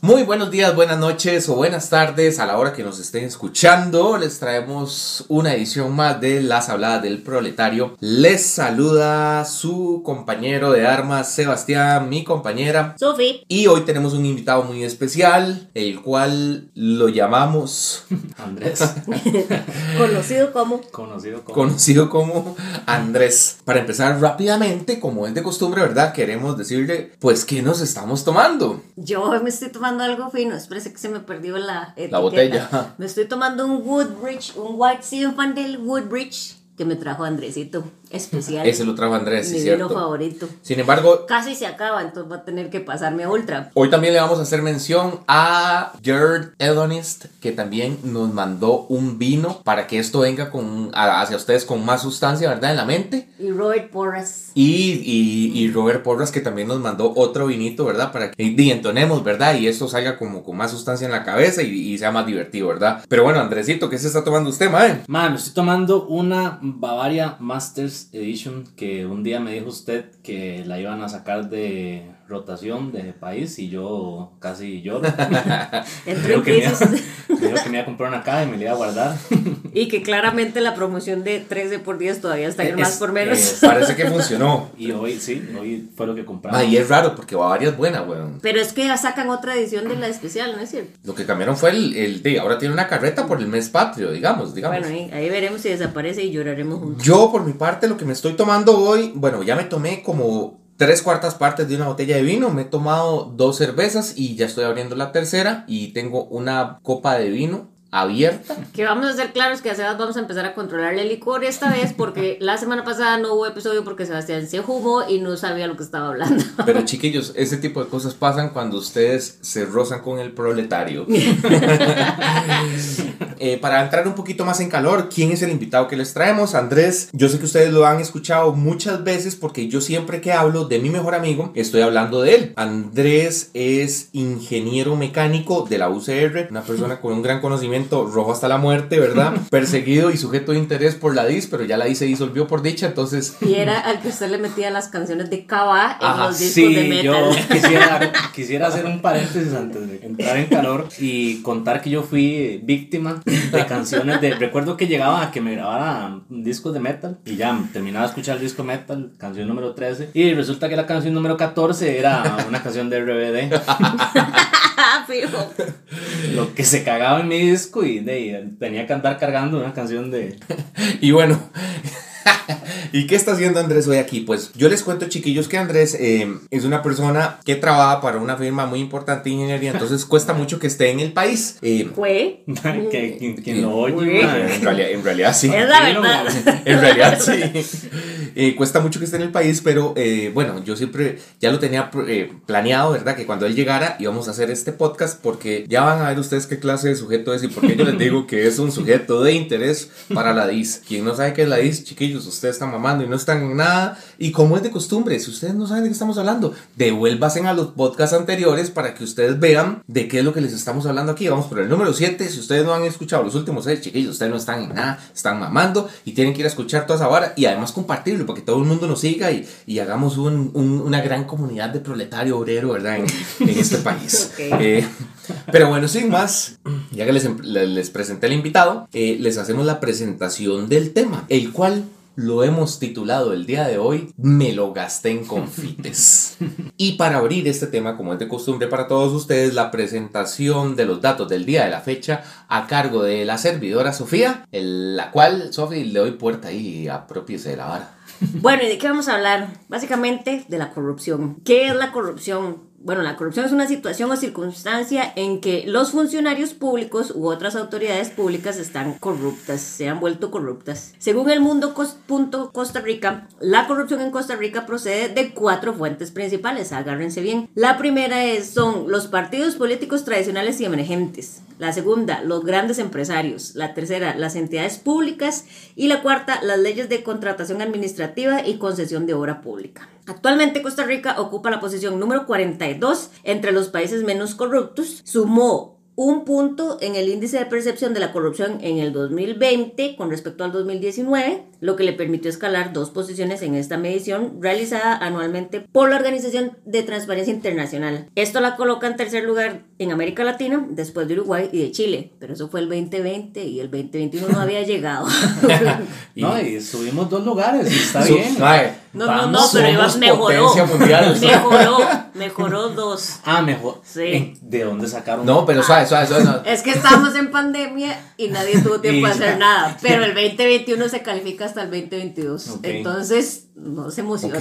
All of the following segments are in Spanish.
Muy buenos días, buenas noches o buenas tardes a la hora que nos estén escuchando. Les traemos una edición más de Las Habladas del Proletario. Les saluda su compañero de armas, Sebastián, mi compañera. Sofi. Y hoy tenemos un invitado muy especial, el cual lo llamamos Andrés. Conocido como. Conocido como. conocido como Andrés. Para empezar rápidamente, como es de costumbre, ¿verdad? Queremos decirle, pues, ¿qué nos estamos tomando? Yo me estoy tomando algo fino. Espérese que se me perdió la etiqueta. botella. Me estoy tomando un Woodbridge, un White Zinfandel Woodbridge que me trajo Andresito. Especial. Ese lo trajo Andrés, Mi sí, vino cierto. favorito. Sin embargo, Casi se acaba, entonces va a tener que pasarme a Ultra. Hoy también le vamos a hacer mención a Gerd Edonist, que también nos mandó un vino para que esto venga con, hacia ustedes con más sustancia, ¿verdad? En la mente. Y Robert Porras. Y, y, y Robert Porras, que también nos mandó otro vinito, ¿verdad? Para que y entonemos, ¿verdad? Y esto salga como con más sustancia en la cabeza y, y sea más divertido, ¿verdad? Pero bueno, Andresito, ¿qué se está tomando usted, mae? Man, me estoy tomando una Bavaria Masters Edition que un día me dijo usted que la iban a sacar de rotación de país y yo casi lloro. Dijo que, me iba, dijo que me iba a comprar una caja y me la iba a guardar. y que claramente la promoción de 13 por 10 todavía está en Es- más por menos. eh, parece que funcionó. Y hoy, sí, hoy fue lo que compramos. Ah, y es raro porque Bavaria es buena, weón. Pero es que ya sacan otra edición de la especial, ¿no es cierto? Lo que cambiaron fue el, el de ahora tiene una carreta por el mes patrio, digamos, digamos. Bueno, ahí, ahí veremos si desaparece y lloraremos juntos. Yo, por mi parte, lo que me estoy tomando hoy, bueno, ya me tomé como tres cuartas partes de una botella de vino, me he tomado dos cervezas y ya estoy abriendo la tercera y tengo una copa de vino abierta. Que vamos a ser claros que a Sebas vamos a empezar a controlarle el licor esta vez porque la semana pasada no hubo episodio porque Sebastián se jugó y no sabía lo que estaba hablando. Pero chiquillos, ese tipo de cosas pasan cuando ustedes se rozan con el proletario. Eh, para entrar un poquito más en calor, ¿quién es el invitado que les traemos? Andrés, yo sé que ustedes lo han escuchado muchas veces porque yo siempre que hablo de mi mejor amigo, estoy hablando de él. Andrés es ingeniero mecánico de la UCR, una persona con un gran conocimiento, rojo hasta la muerte, ¿verdad? Perseguido y sujeto de interés por la DIS, pero ya la DIS se disolvió por dicha, entonces... Y era al que usted le metía las canciones de Kaba en Ajá, los discos de Sí, metal. yo quisiera, quisiera hacer un paréntesis antes de entrar en calor y contar que yo fui víctima de canciones de... Recuerdo que llegaba a que me grabara discos de metal y ya terminaba de escuchar el disco metal, canción número 13, y resulta que la canción número 14 era una canción de RBD, fijo. lo que se cagaba en mi disco y de, tenía que andar cargando una canción de... Y bueno, ¿y qué está haciendo Andrés hoy aquí? Pues yo les cuento, chiquillos, que Andrés eh, es una persona que trabaja para una firma muy importante de ingeniería, entonces cuesta mucho que esté en el país. Eh, Fue. eh, lo oye, en, realidad, en realidad sí. Es la verdad. En realidad sí. Eh, cuesta mucho que esté en el país, pero eh, bueno, yo siempre ya lo tenía eh, planeado, ¿verdad? Que cuando él llegara íbamos a hacer este podcast porque ya van a ver ustedes qué clase de sujeto es y por qué yo les digo que es un sujeto de interés para la DIS. Quien no sabe qué es la DIS, chiquillos, ustedes están mamando y no están en nada. Y como es de costumbre, si ustedes no saben de qué estamos hablando, devuélvasen a los podcasts anteriores para que ustedes vean de qué es lo que les estamos hablando aquí. Vamos por el número 7. Si ustedes no han escuchado los últimos 6, chiquillos, ustedes no están en nada, están mamando y tienen que ir a escuchar toda esa vara y además compartirlo para que todo el mundo nos siga y, y hagamos un- un- una gran comunidad de proletario obrero, ¿verdad? En, en este país. Ok. Eh, pero bueno, sin más, ya que les, le- les presenté al invitado, eh, les hacemos la presentación del tema, el cual lo hemos titulado el día de hoy, Me lo gasté en confites. y para abrir este tema, como es de costumbre para todos ustedes, la presentación de los datos del día de la fecha a cargo de la servidora Sofía, el- la cual, Sofía, le doy puerta ahí, apropiese de la vara. Bueno, ¿y de qué vamos a hablar? Básicamente de la corrupción. ¿Qué es la corrupción? Bueno, la corrupción es una situación o circunstancia en que los funcionarios públicos u otras autoridades públicas están corruptas, se han vuelto corruptas. Según el mundo punto Costa Rica, la corrupción en Costa Rica procede de cuatro fuentes principales, agárrense bien. La primera es, son los partidos políticos tradicionales y emergentes. La segunda, los grandes empresarios. La tercera, las entidades públicas. Y la cuarta, las leyes de contratación administrativa y concesión de obra pública. Actualmente Costa Rica ocupa la posición número 42 entre los países menos corruptos. Sumó un punto en el índice de percepción de la corrupción en el 2020 con respecto al 2019 lo que le permitió escalar dos posiciones en esta medición realizada anualmente por la Organización de Transparencia Internacional. Esto la coloca en tercer lugar en América Latina, después de Uruguay y de Chile, pero eso fue el 2020 y el 2021 no había llegado. no, y subimos dos lugares, está bien. No, no, no, pero ibas mejoró. Mejoró, mejoró dos. Ah, mejor. Sí. ¿De dónde sacaron? No, pero suave, suave, suave. No. Es que estábamos en pandemia y nadie tuvo tiempo de hacer nada. Pero el 2021 se califica hasta el 2022. Entonces, no se emociona.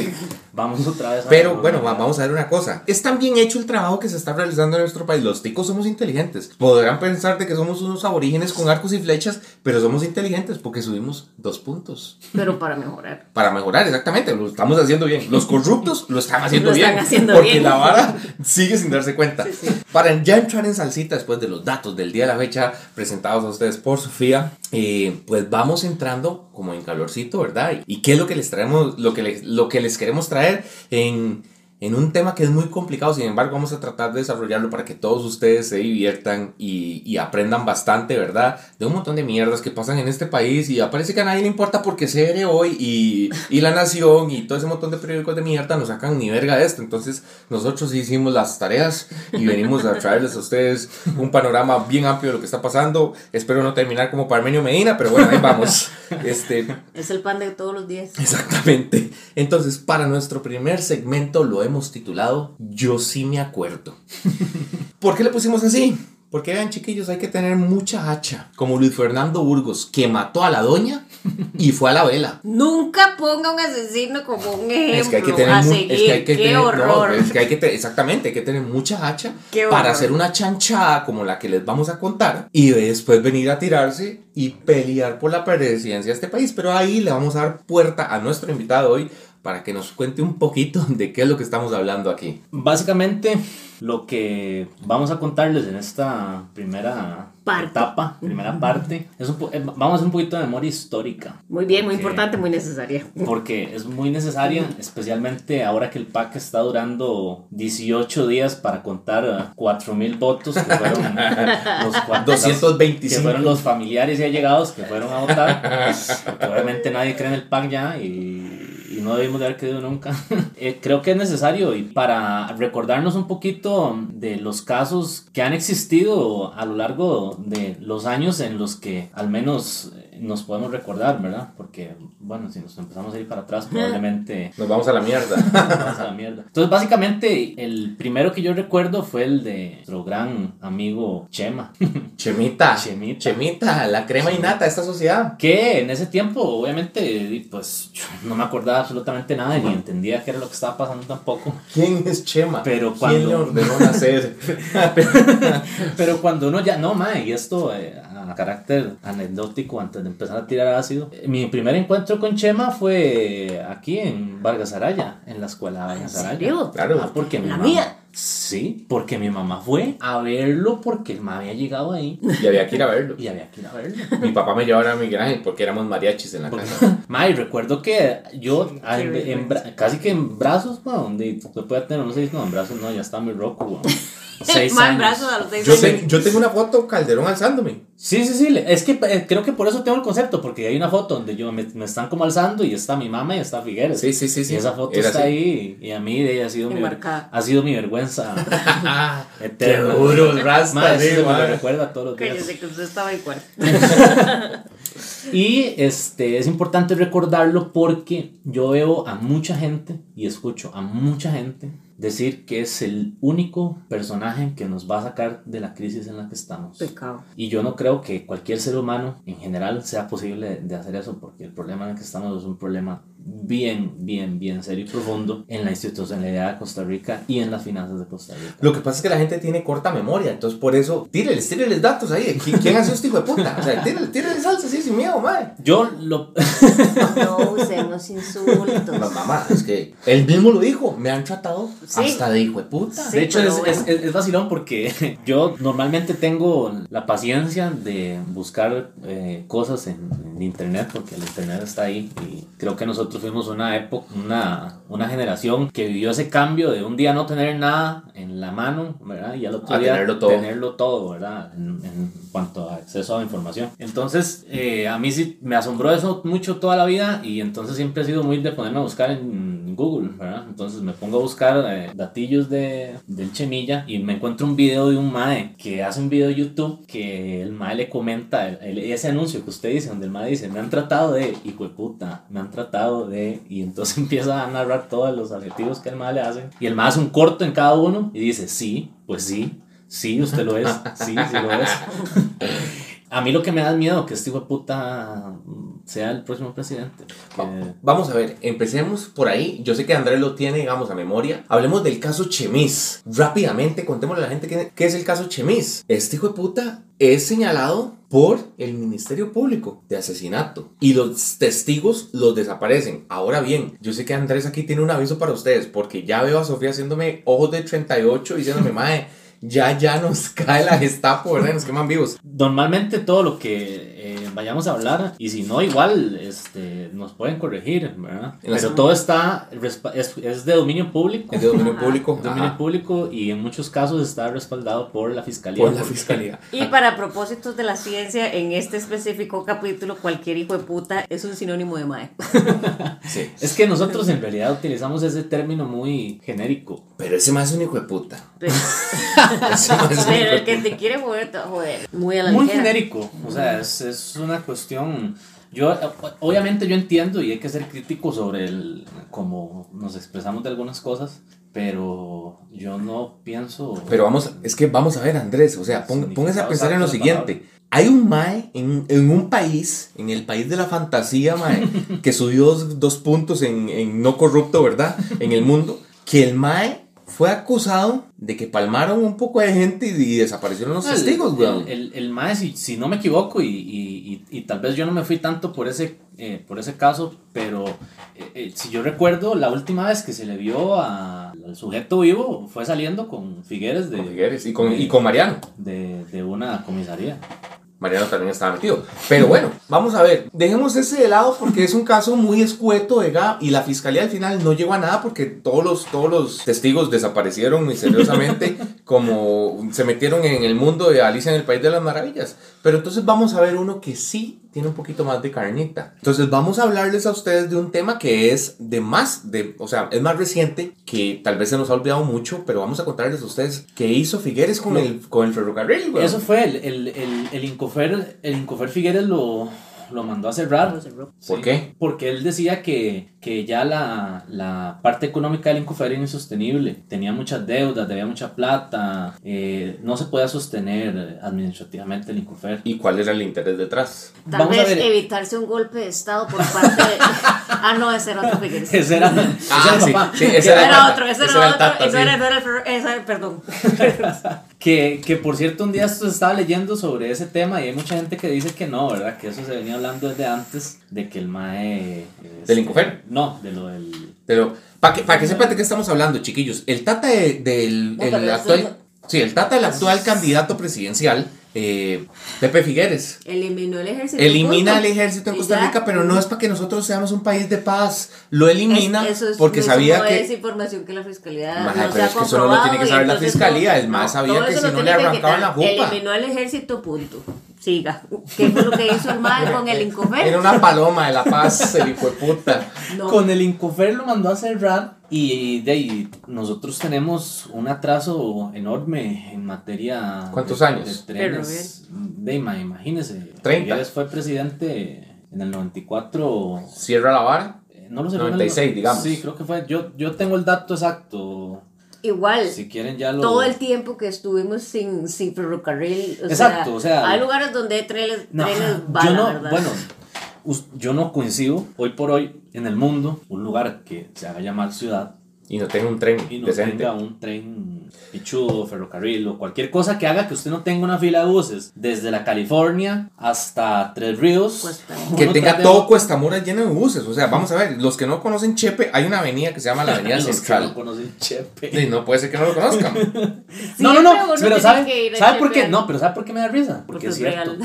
vamos otra vez. Pero bueno, vamos a ver una cosa. Es tan bien hecho el trabajo que se está realizando en nuestro país. Los ticos somos inteligentes. Podrán pensar de que somos unos aborígenes con arcos y flechas, pero somos inteligentes porque subimos dos puntos. Pero para mejorar. Para mejorar, exactamente. Lo estamos haciendo bien. Los corruptos lo están haciendo lo bien. Están haciendo porque bien. la vara sigue sin darse cuenta. Para ya entrar en salsita después de los datos del día de la fecha presentados a ustedes por Sofía, eh, pues vamos entrando como en calorcito, ¿verdad? ¿Y qué es lo que les traemos, lo que les, lo que les queremos traer en, en un tema que es muy complicado, sin embargo vamos a tratar de desarrollarlo para que todos ustedes se diviertan y, y, aprendan bastante, ¿verdad? De un montón de mierdas que pasan en este país y aparece que a nadie le importa porque se hoy y, y La Nación y todo ese montón de periódicos de mierda nos sacan ni verga de esto, entonces nosotros hicimos las tareas y venimos a traerles a ustedes un panorama bien amplio de lo que está pasando, espero no terminar como Parmenio Medina, pero bueno, ahí vamos. Este, es el pan de todos los días. Exactamente. Entonces, para nuestro primer segmento lo hemos titulado Yo sí me acuerdo. ¿Por qué le pusimos así? Porque vean, chiquillos, hay que tener mucha hacha. Como Luis Fernando Burgos, que mató a la doña y fue a la vela. Nunca ponga un asesino como un ejemplo. Es que hay que tener. a seguir. es que hay que Qué tener. no, horror. es que hay que te- exactamente, hay que tener mucha hacha Qué para horror. hacer una chanchada como la que les vamos a contar y después venir a tirarse y pelear por la presidencia de este país. Pero ahí le vamos a dar puerta a nuestro invitado hoy para que nos cuente un poquito de qué es lo que estamos hablando aquí. Básicamente, lo que vamos a contarles en esta primera Parte. etapa, primera parte, es un eh, vamos a hacer un poquito de memoria histórica. Muy bien, muy Porque- importante, muy necesaria. Porque es muy necesaria, especialmente ahora que el PAC está durando 18 días para contar 4.000 votos, que fueron los cua- 225. que fueron los familiares y allegados que fueron a votar. Obviamente nadie cree en el PAC ya y, y no debimos de haber creído nunca. Eh, creo que es necesario y para recordarnos un poquito de los casos que han existido a lo largo de los años en los que al menos nos podemos recordar, ¿verdad? Porque, bueno, si nos empezamos a ir para atrás, probablemente Nos vamos a la mierda. Vamos a la mierda. Entonces, básicamente, el primero que yo recuerdo fue el de nuestro gran amigo Chema. Chemita. Chemita. Chemita, la crema innata de esta sociedad. Que en ese tiempo, obviamente, pues yo no me acordaba absolutamente nada ni entendía qué era lo que estaba pasando tampoco. ¿Quién es Chema? Pero ¿Quién cuando- le ordenó nacer? Pero cuando uno ya, no, mae, y esto eh, a carácter anecdótico antes de empezar a tirar ácido, eh, mi primer encuentro con Chema fue aquí en Vargas Araya, en la escuela Vargas Araya. serio? Claro. Ah, porque mi ¿La mamá- mía? Sí, porque mi mamá fue a verlo porque el ma había llegado ahí Y había que ir a verlo. y había que ir a verlo. Mi papá me llevaba a Miguel Ángel porque éramos mariachis en la casa. Ma, y recuerdo que yo en- en casi que en brazos, ma, donde se puede tener, no sé, no, en brazos no, ya está muy roco, weón. Seis Más años. brazos a los seis Yo, años. te- yo tengo una foto Calderón alzándome. Sí, sí, sí, es que eh, creo que por eso tengo el concepto, porque hay una foto donde yo me, me están como alzando y está mi mamá y está Figueres. Sí, sí, sí, sí. Y esa foto Era está así. ahí y a mí de ella ha sido, mi, Enmarcada. ha sido mi vergüenza Qué duro rasta, sí, me lo recuerda todos los días. Cállese que usted estaba igual. Y este, es importante recordarlo porque yo veo a mucha gente y escucho a mucha gente decir que es el único personaje que nos va a sacar de la crisis en la que estamos. Pecado. Y yo no creo que cualquier ser humano en general sea posible de hacer eso porque el problema en el que estamos es un problema bien, bien, bien serio y profundo en la institucionalidad de Costa Rica y en las finanzas de Costa Rica. Lo que pasa es que la gente tiene corta memoria, entonces por eso, tíreles, tíreles datos ahí. ¿Qui- ¿Quién hace este hijo de puta? O sea, tíreles, tíreles salsa así sin miedo, madre. Yo lo... No usemos insultos. No, mamá, es que él mismo lo dijo, me han tratado Sí. hasta de hijo de puta. Sí, de hecho, es, bueno. es, es- es vacilón porque yo normalmente tengo la paciencia de buscar eh, cosas en, en internet porque el internet está ahí y creo que nosotros fuimos una época, una, una generación que vivió ese cambio de un día no tener nada en la mano, ¿verdad? Y al otro A día tenerlo todo. tenerlo todo, ¿verdad? En, en cuanto a acceso a la información. Entonces, Eh, a mí sí me asombró eso mucho toda la vida y entonces siempre he sido muy de ponerme a buscar en Google, ¿verdad? Entonces me pongo a buscar eh, datillos de, del Chemilla y me encuentro un video de un mae que hace un video de YouTube que el mae le comenta el- el- ese anuncio que usted dice, donde el mae dice, me han tratado de, hijo de puta, me han tratado de, y entonces empieza a narrar todos los adjetivos que el mae le hace y el mae hace un corto en cada uno y dice, sí, pues sí, sí, usted lo es, sí, sí lo es. A mí lo que me da miedo que este hijo de puta sea el próximo presidente. Que- Vamos a ver, empecemos por ahí. Yo sé que Andrés lo tiene, digamos, a memoria. Hablemos del caso Chemis. Rápidamente, contémosle a la gente qué, qué es el caso Chemis. Este hijo de puta es señalado por el Ministerio Público de asesinato y los testigos los desaparecen. Ahora bien, yo sé que Andrés aquí tiene un aviso para ustedes porque ya veo a Sofía haciéndome ojos de 38 diciéndome, mae, ya, ya nos cae la Gestapo, ¿verdad? Nos queman vivos. Normalmente todo lo que eh, vayamos a hablar, y si no, igual este, nos pueden corregir, ¿verdad? Pero todo está, es, es de dominio público. Es de dominio Ajá. público. dominio Ajá, público y en muchos casos está respaldado por la fiscalía. Por la porque- fiscalía. Y para propósitos de la ciencia, en este específico capítulo, cualquier hijo de puta es un sinónimo de mae. Sí. Es que nosotros en realidad utilizamos ese término muy genérico. Pero ese más es un hijo de puta. Pero, pero el que te quiere joder, te va a joder. Muy a la Muy ligera. genérico, o sea, es, es una cuestión... Yo, obviamente yo entiendo y hay que ser crítico sobre el, cómo nos expresamos de algunas cosas, pero yo no pienso... Pero vamos, es que vamos a ver, Andrés, o sea, pon- póngase a pensar en lo siguiente. Hay un Mae en, en un país, en el país de la fantasía, Mae, que subió dos, dos puntos en, en no corrupto, ¿verdad? En el mundo, que el Mae fue acusado de que palmaron un poco de gente y, y desaparecieron los El- testigos, el, weón. el, el mae, si, si no me equivoco, y, y, y, tal vez yo no me fui tanto por ese, eh, por ese caso, pero eh, eh, si yo recuerdo, la última vez que se le vio a- al sujeto vivo fue saliendo con Figueres de, Con Figueres y con, y con Mariano. de, de una comisaría. Mariano también estaba metido. Pero bueno, vamos a ver. Dejemos ese de lado porque es un caso muy escueto de GAP y la fiscalía al final no llegó a nada porque todos los, todos los testigos desaparecieron misteriosamente como se metieron en el mundo de Alicia en el País de las Maravillas. Pero entonces vamos a ver uno que sí tiene un poquito más de carnita. Entonces vamos a hablarles a ustedes de un tema que es de más, de, o sea, es más reciente, que tal vez se nos ha olvidado mucho, pero vamos a contarles a ustedes qué hizo Figueres con, No. el, con el ferrocarril. weón. Eso fue, el, el, el, el Incofer, el Incofer Figueres lo, lo mandó a cerrar. Lo cerró. ¿Por qué? Porque él decía que, que ya la, la parte económica del Incofer era insostenible. Tenía muchas deudas, debía mucha plata, eh, no se podía sostener administrativamente el Incofer. ¿Y cuál era el interés detrás? Tal Vamos a vez ver. evitarse un golpe de estado por parte de. ah, no, ese era otro Figueres. Ese era, ese Ah, era sí, papá. sí, ese Que- era Era otro, ese ese era otro. Tata, Eso sí. era, no era el ese- perdón. Que, que por cierto, un día estaba leyendo sobre ese tema y hay mucha gente que dice que no, ¿verdad? Que eso se venía hablando desde antes de que el MAE. este, ¿Del Incofer? No, de lo del. Pero, para que, para que sepan de qué estamos hablando, chiquillos, el Tata de- del No, el eso actual. Sí, el Tata del actual candidato presidencial, eh, Pepe Figueres. Eliminó el ejército. Elimina el ejército en Costa. Rica, pero no es para que nosotros seamos un país de paz. Lo elimina Es- eso es- porque eso sabía no que. Es información que la fiscalía. Maja, no pero se ha es que eso no lo tiene que saber la fiscalía, no- el más sabía que si no le arrancaban la jupa. Eliminó el ejército, punto. Siga. ¿Qué fue lo que hizo el mal con el Incofer? Era una paloma de la paz, el hijo de puta. No. Con el Incofer lo mandó a cerrar y de ahí nosotros tenemos un atraso enorme en materia ¿Cuántos de, años? de trenes. De, ima- imagínese. 30. Figueres fue presidente en el 94. Cierra la vara. eh, No lo sé, fue en el 96, no- digamos. Sí, creo que fue. Yo, yo tengo el dato exacto. Igual. Si quieren ya lo. Todo el tiempo que estuvimos sin, sin ferrocarril. O Exacto, o sea- Hay lugares donde hay trenes, No, trenes bala, yo no, ¿verdad? bueno, yo no coincido hoy por hoy en el mundo un lugar que se haga llamar ciudad Y no tenga un tren y no decente. tenga un tren pichudo, ferrocarril o cualquier cosa que haga que usted no tenga una fila de buses desde la California hasta Tres Ríos. Cuesta. Que tenga todo otro. Cuesta Mora lleno de buses. O sea, vamos a ver, los que no conocen Chepe, hay una avenida que se llama la Avenida Los que Central. no conocen Chepe. Y no puede ser que no lo conozcan. no, no, no, uno pero ¿sabe, que ¿sabe por qué? No, pero ¿sabe por qué me da risa? Porque, Porque es es cierto. real.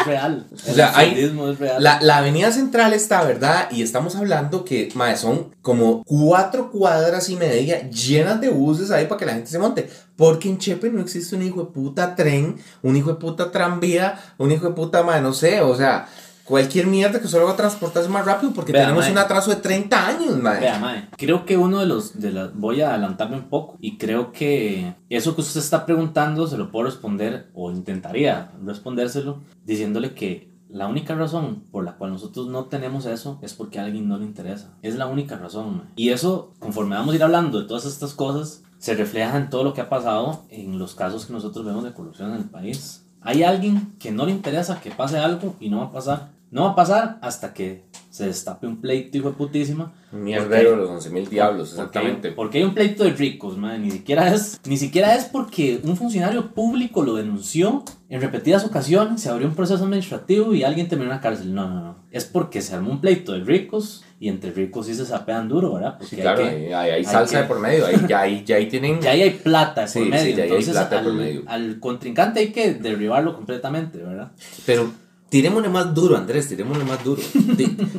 es real. O sea, hay- es real. La, la avenida central está, ¿verdad? Y estamos hablando que, mae, son como cuatro cuadras y media llenas de buses ahí para que la gente se monte. Porque en Chepe no existe un hijo de puta tren, un hijo de puta tranvía, un hijo de puta, mae, no sé, o sea, cualquier mierda que solo va a transportarse más rápido porque Vea, tenemos mae. un atraso de 30 años, mae. Vea, mae, creo que uno de los, de las, voy a adelantarme un poco y creo que eso que usted está preguntando se lo puedo responder o intentaría respondérselo diciéndole que la única razón por la cual nosotros no tenemos eso es porque a alguien no le interesa. Es la única razón. mae. Y eso, conforme vamos a ir hablando de todas estas cosas, se refleja en todo lo que ha pasado en los casos que nosotros vemos de corrupción en el país. Hay alguien que no le interesa que pase algo y no va a pasar. No va a pasar hasta que se destape un pleito, hijo de putísima. Mierdero de los 11 mil diablos, Porque- exactamente. Porque hay un pleito de ricos, man. Ni siquiera es, ni siquiera es porque un funcionario público lo denunció en repetidas ocasiones, se abrió un proceso administrativo y alguien terminó en la cárcel. No, no, no. Es porque se armó un pleito de ricos y entre ricos sí se sapean duro, ¿verdad? Porque Sí, hay claro, que- ahí hay, hay salsa que- de por medio, ahí, ya, ahí, ya ahí tienen... ya ahí hay plata de Sí, por sí, medio. ya ahí hay Entonces, plata al, por medio. al contrincante hay que derribarlo completamente, ¿verdad? Pero tirémosle más duro, Andrés, tirémosle más duro.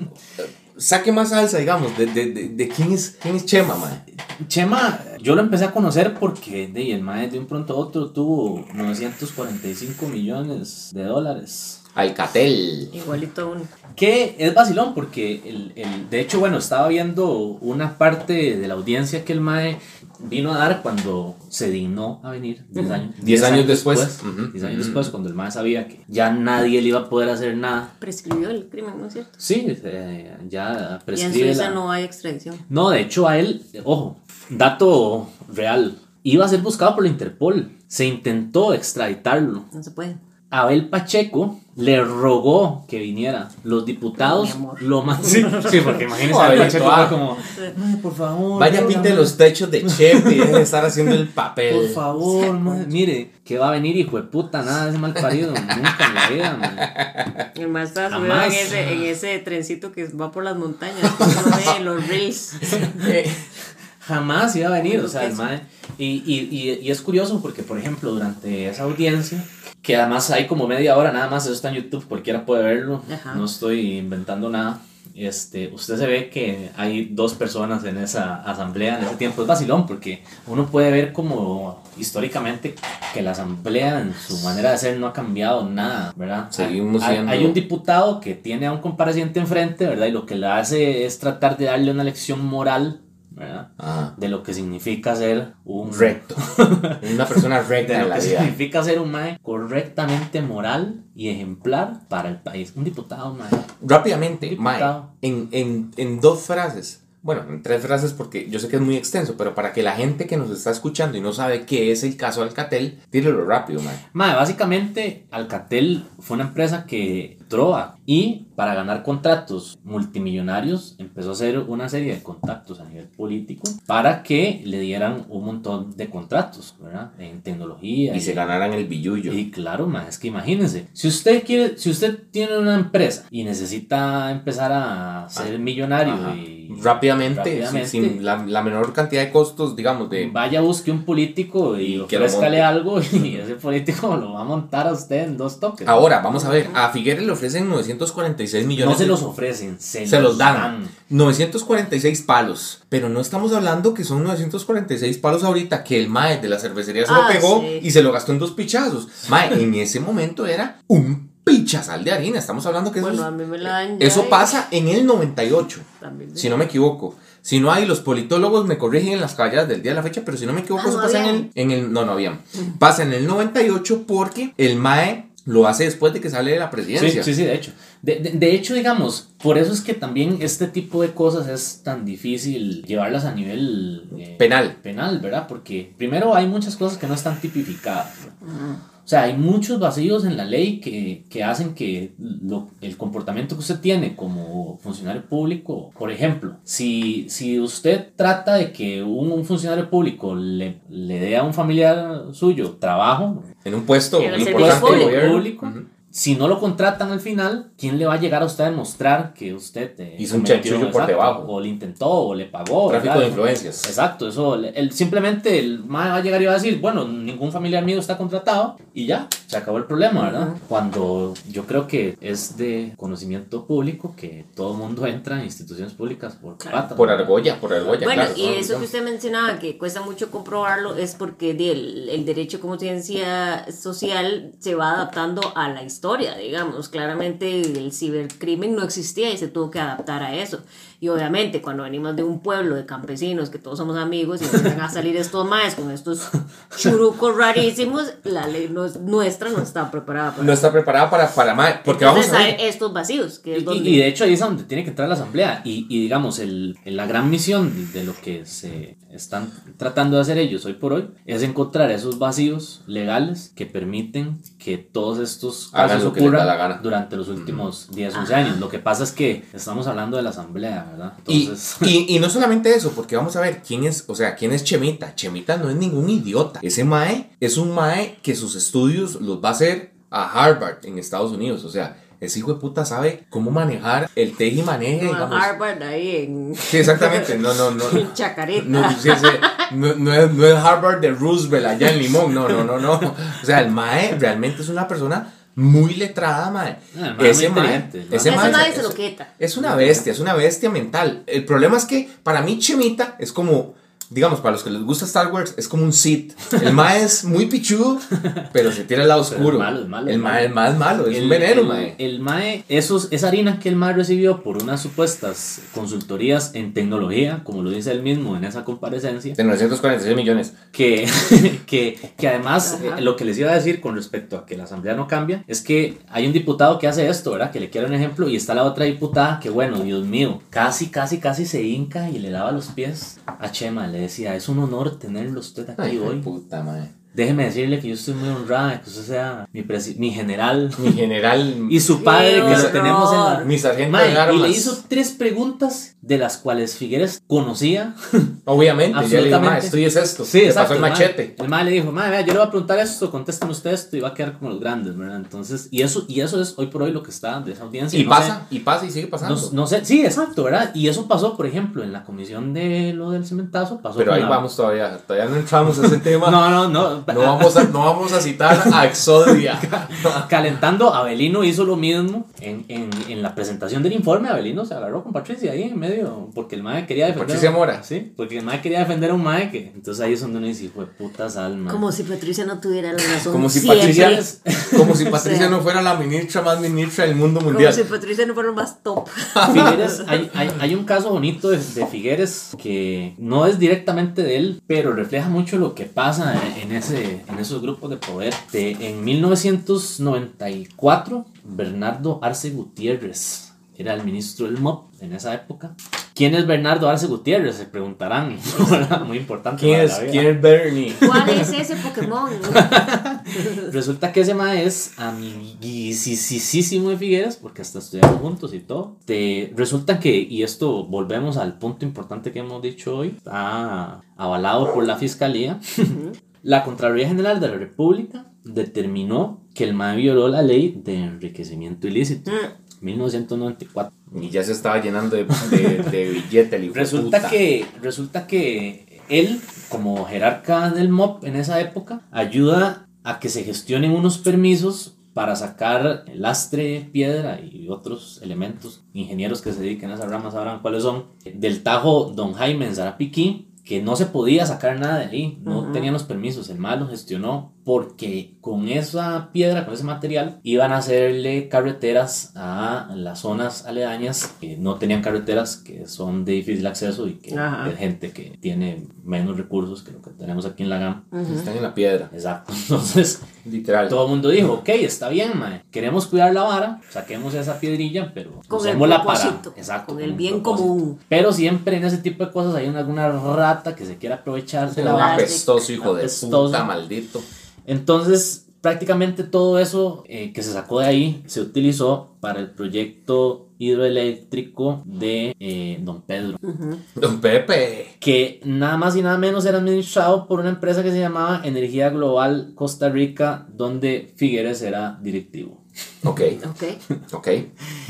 Saque más salsa, digamos, de, de, de, de quién, es, quién es Chema, mae. Chema, yo lo empecé a conocer porque de, el mae de un pronto a otro tuvo 945 millones de dólares. Alcatel. Igualito uno. Que es vacilón porque, el, el- de hecho, bueno, estaba viendo una parte de la audiencia que el MAE vino a dar cuando se dignó a venir 10 años. Diez años después. Ujú. 10 años después, cuando el MAE sabía que ya nadie le iba a poder hacer nada. Prescribió el crimen, ¿no es cierto? Sí, eh, ya Y en Suiza la- no hay extradición. No, de hecho a él, ojo, dato real, iba a ser buscado por la Interpol. Se intentó extraditarlo. No se puede. Abel Pacheco le rogó que viniera. Los diputados lo más. Sí, sí, porque imagínense, Oh, Abel Pacheco ah. fue como, "Mae, por favor. Vaya, no, pinte los techos de chef y deje de estar haciendo el papel. Por favor, mae, mire, que va a venir hijo de puta, nada de ese mal parido, nunca en la vida. El más estaba subido en ese, en ese trencito que va por las montañas. en los reels. Jamás iba a venir, o sea, el mae. Y, y, y, y es curioso porque, por ejemplo, durante esa audiencia, que además hay como media hora nada más, eso está en YouTube, cualquiera puede verlo, Ajá. no estoy inventando nada. Este, usted se ve que hay dos personas en esa asamblea en ese tiempo. Es vacilón porque uno puede ver como históricamente que la asamblea en su manera de ser no ha cambiado nada, ¿verdad? Seguimos hay, siendo- hay un diputado que tiene a un compareciente enfrente, ¿verdad? Y lo que le hace es tratar de darle una lección moral, ¿verdad? Ah, de lo que significa ser un recto. Una persona de recta en lo la que vida. significa ser un mae correctamente moral y ejemplar para el país. Un diputado, mae. Rápidamente, Mae, Diputado. en, en, en dos frases. Bueno, en tres frases porque yo sé que es muy extenso, pero para que la gente que nos está escuchando y no sabe qué es el caso Alcatel, tírelo rápido, Mae. Mae, básicamente Alcatel fue una empresa que entró y para ganar contratos multimillonarios empezó a hacer una serie de contactos a nivel político para que le dieran un montón de contratos, ¿verdad? En tecnología. Y se ganaran el billullo. Y claro, ma, es que imagínense, si usted quiere, si usted tiene una empresa y necesita empezar a ser millonario Ajá. y rápidamente, rápidamente. sin, sin la, la menor cantidad de costos, digamos, de... vaya busque un político y, Y monte. algo y ese político lo va a montar a usted en dos toques. Ahora, vamos a ver, a Figueres le ofrecen 946 millones. no se de- los ofrecen, se, Se los dan. 946 palos. Pero no estamos hablando que son 946 palos ahorita, que el Mae de la cervecería se lo Ah, pegó sí. y se lo gastó en dos pichazos. Mae, en ese momento era un pichazal de harina. Estamos hablando que eso, Bueno, es- a mí me la dan ya eso y- pasa en el 98, También. si no me equivoco. Si no hay, los politólogos me corrigen en las caballas del día de la fecha, pero si no me equivoco, Ah, eso no pasa en el, en el. No, no había. Pasa en el 98 porque el MAE lo hace después de que sale de la Sí, presidencia. sí, sí, de hecho. De, de- de hecho, digamos, por eso es que también este tipo de cosas es tan difícil llevarlas a nivel eh, Penal. penal, ¿verdad? Porque primero hay muchas cosas que no están tipificadas. ¿verdad? O sea, hay muchos vacíos en la ley que, que hacen que lo- el comportamiento que usted tiene como funcionario público, por ejemplo, si, si usted trata de que un, un funcionario público le, le dé a un familiar suyo trabajo, En un puesto En de gobierno. público. Si no lo contratan al final, ¿quién le va a llegar a usted a demostrar que usted eh, Hizo un chanchullo por debajo. O le intentó, o le pagó. Tráfico ¿verdad? de influencias. Exacto, eso, el- simplemente el mae va a llegar y va a decir, bueno, ningún familiar mío está contratado y ya, se acabó el problema, ¿verdad? Cuando yo creo que es de conocimiento público que todo mundo entra en instituciones públicas por Claro. patas. Por argolla, por argolla, Bueno, claro. y eso que usted mencionaba, que cuesta mucho comprobarlo, es porque el, el derecho como ciencia social se va adaptando a la historia, digamos. Claramente el cibercrimen no existía y se tuvo que adaptar a eso. Y obviamente cuando venimos de un pueblo de campesinos, que todos somos amigos, y empiezan a salir estos maes con estos churucos rarísimos, la ley no- nuestra no está preparada para No está preparada para, para mae, porque Entonces vamos a ver. estos vacíos, que es Y, donde... y de hecho ahí es donde tiene que entrar la asamblea y, y digamos el, la gran misión de lo que se están tratando de hacer ellos hoy por hoy es encontrar esos vacíos legales que permiten que todos estos casos ocurran durante los últimos 10, 11 años. Lo que pasa es que estamos hablando de la asamblea, ¿verdad? Y, Entonces, y, y no solamente eso, porque vamos a ver quién es, o sea, quién es Chemita. Chemita no es ningún idiota. Ese Mae es un Mae que sus estudios los va a hacer a Harvard en Estados Unidos. O sea, ese hijo de puta sabe cómo manejar el tej y maneje, No, digamos. Harvard ahí en, Sí, exactamente. No, no, no. en Chacarita. No, sí, sí, no, no es, no es Harvard de Roosevelt allá en Limón, no, no, no, no. O sea, el Mae realmente es una persona muy letrada, Mae. Ah, el mae ese mae es-. Es una bestia, es una bestia mental. El problema es que para mí Chemita es como, digamos, para los que les gusta Star Wars, es como un Sith. El Mae es muy pichudo, pero se tira al lado Pero oscuro. es malo, es malo, el Mae es más malo, es el, un veneno, el- Mae. El MAE, esos, esa harina que el MAE recibió por unas supuestas consultorías en tecnología, como lo dice él mismo en esa comparecencia, De 946 millones. que, que, que además Ajá. eh, lo que les iba a decir con respecto a que la asamblea no cambia es que hay un diputado que hace esto, ¿verdad? Que le quiero un ejemplo y está la otra diputada que bueno, Dios mío, casi, casi, casi se hinca y le daba los pies a Chema, le decía, es un honor tenerlo usted aquí Ay, hoy. puta, Mae. Déjeme decirle que yo estoy muy honrada de que usted sea mi, presi- mi general Mi general. y su padre que lo tenemos en la... Mi sargento de y armas. le hizo tres preguntas de las cuales Figueres conocía Obviamente, ya le digo, esto y es esto. Sí, exacto. pasó el machete. El mae le dijo, mae, vea, yo le voy a preguntar esto, contesten ustedes esto y va a quedar como los grandes, ¿verdad? Entonces, y eso, y eso es hoy por hoy lo que está de esa audiencia. Y no pasa, y pasa y sigue pasando. no, no sé, sí, exacto, ¿verdad? Y eso pasó, por ejemplo, en la comisión de lo del cementazo. Pasó Pero ahí la- vamos todavía. Todavía no entramos a ese tema. No, no, no. No vamos a, no vamos a citar a Exodia. Calentando, Abelino hizo lo mismo en, en, en la presentación del informe. Abelino se agarró con Patricia ahí en medio, porque el mae quería defender. Patricia Mora. Sí, porque el mae quería defender a un mae que. Entonces ahí es donde uno dice, hijo de putas alma. Como si Patricia no tuviera la razón. Como si siempre. Patricia, como si Patricia O sea, no fuera la ministra más ministra del mundo Como mundial. si Patricia no fuera más top. Figueres, hay, hay, hay un caso bonito de, de Figueres que no es directamente de él, pero refleja mucho lo que pasa en, ese, en esos grupos de poder. De, en 1994, Bernardo Arce Gutiérrez era el ministro del MOP en esa época. ¿Quién es Bernardo Arce Gutiérrez? Se preguntarán. Muy importante. ¿Quién es. ¿Quién es Bernie? ¿Cuál es ese Pokémon? Resulta que ese mae es amiguisísimo de Figueres, porque hasta estudiaron juntos y todo. Te, resulta que, y esto volvemos al punto importante que hemos dicho hoy, está avalado por la fiscalía. La Contraloría General de la República determinó que el mae violó la ley de enriquecimiento ilícito. 1994. Y ya se estaba llenando de, de, de billete el Resulta puta. que, resulta que él, como jerarca del MOP en esa época, ayuda a que se gestionen unos permisos para sacar lastre, piedra y otros elementos. Ingenieros que se dediquen a esas ramas sabrán cuáles son. Del Tajo Don Jaime en Zarapiquí, que no se podía sacar nada de ahí, no Ujú. tenían los permisos, el mal lo gestionó porque con esa piedra, con ese material, iban a hacerle carreteras a las zonas aledañas que no tenían carreteras, que son de difícil acceso y que Ajá. es gente que tiene menos recursos que lo que tenemos aquí en la GAM. Están en la piedra, Exacto, entonces literal. todo el mundo dijo, ok, está bien, mae, queremos cuidar la vara, saquemos esa piedrilla, pero Con el usémosla para... Exacto, con el un bien común. Pero siempre en ese tipo de cosas hay alguna rata que se quiere aprovechar de la Un vara. apestoso hijo de puta, maldito. Entonces, prácticamente todo eso eh, que se sacó de ahí se utilizó para el proyecto hidroeléctrico de eh, Don Pedro. Don Pepe. que nada más y nada menos era administrado por una empresa que se llamaba Energía Global Costa Rica, donde Figueres era directivo. Ok, Ok. ok.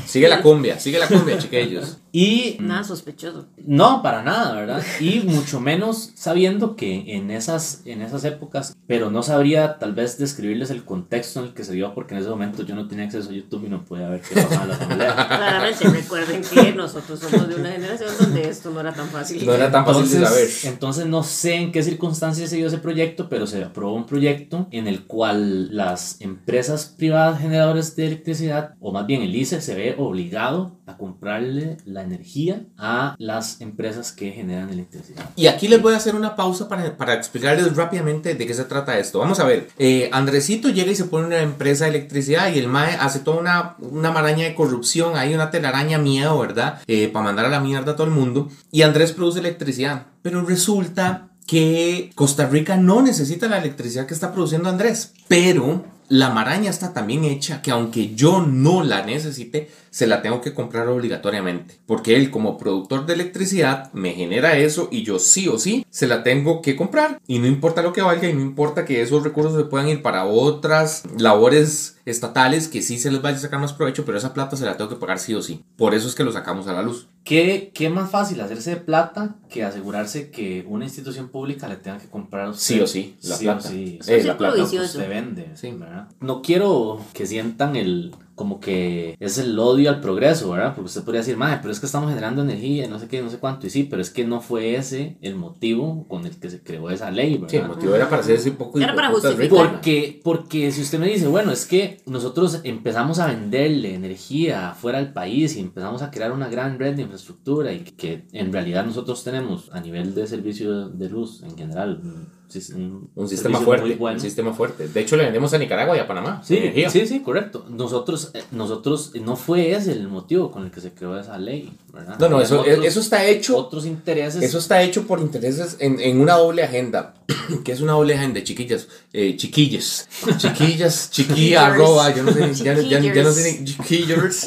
Sigue la cumbia, sigue la cumbia, chiquillos. Y Nada sospechoso. No, para nada, ¿verdad? Y mucho menos sabiendo que en esas, en esas épocas, pero no sabría tal vez describirles el contexto en el que se dio, porque en ese momento yo no tenía acceso a YouTube y no podía ver qué pasaba en la asamblea. Claramente recuerden que nosotros somos de una generación donde esto no era tan fácil. No era tan fácil de saber. Entonces, entonces no sé en qué circunstancias se dio ese proyecto, pero se aprobó un proyecto en el cual las empresas privadas generadoras de electricidad, o más bien el ICE se ve obligado a comprarle la energía a las empresas que generan electricidad. Y aquí les voy a hacer una pausa para, para explicarles rápidamente de qué se trata esto. Vamos a ver, eh, Andresito llega y se pone una empresa de electricidad y el MAE hace toda una, una maraña de corrupción, hay una telaraña miedo, ¿verdad? Eh, para mandar a la mierda a todo el mundo. Y Andrés produce electricidad. Pero resulta que Costa Rica no necesita la electricidad que está produciendo Andrés. Pero la maraña está también hecha que aunque yo no la necesite, se la tengo que comprar obligatoriamente. Porque él como productor de electricidad me genera eso y yo sí o sí se la tengo que comprar. Y no importa lo que valga y no importa que esos recursos se puedan ir para otras labores estatales que sí se les vaya a sacar más provecho, pero esa plata se la tengo que pagar sí o sí. Por eso es que lo sacamos a la luz. ¿Qué, qué más fácil hacerse de plata que asegurarse que una institución pública le tenga que comprar a usted? Sí o sí, la Sí plata. o sí. Eh, Es la plata. Vicioso. usted vende, Sí. ¿verdad? No quiero que sientan el como que es el odio al progreso, ¿verdad? Porque usted podría decir, madre, pero es que estamos generando energía, y no sé qué, no sé cuánto, y sí, pero es que no fue ese el motivo con el que se creó esa ley, ¿verdad? Sí, el motivo era para hacer ese poco Era para justificar. Porque, porque si usted me dice, bueno, es que nosotros empezamos a venderle energía fuera del país y empezamos a crear una gran red de infraestructura y que en realidad nosotros tenemos a nivel de servicio de luz en general un, sis- un Un sistema fuerte, muy bueno. un sistema fuerte. De hecho, le vendemos a Nicaragua y a Panamá. Sí, energía. sí, sí, correcto. Nosotros, eh, nosotros, no fue ese el motivo con el que se creó esa ley, ¿verdad? No, no, eso, otros- eso está hecho. Otros intereses. Eso está hecho por intereses en, en una doble agenda. ¿Qué es una doble agenda? Chiquillas. Eh, chiquillas. Chiquillas, chiquilla, arroba. Yo no sé, ya, ya- ya no sé. Chiquillers.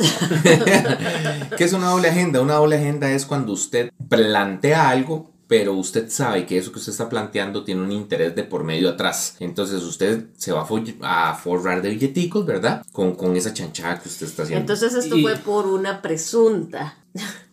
¿Qué es una doble agenda? Una doble agenda es cuando usted plantea algo. Pero usted sabe que eso que usted está planteando tiene un interés de por medio atrás. Entonces usted se va a, fo- a forrar de billeticos, ¿verdad? Con, con esa chanchada que usted está haciendo. Entonces esto Y- fue por una presunta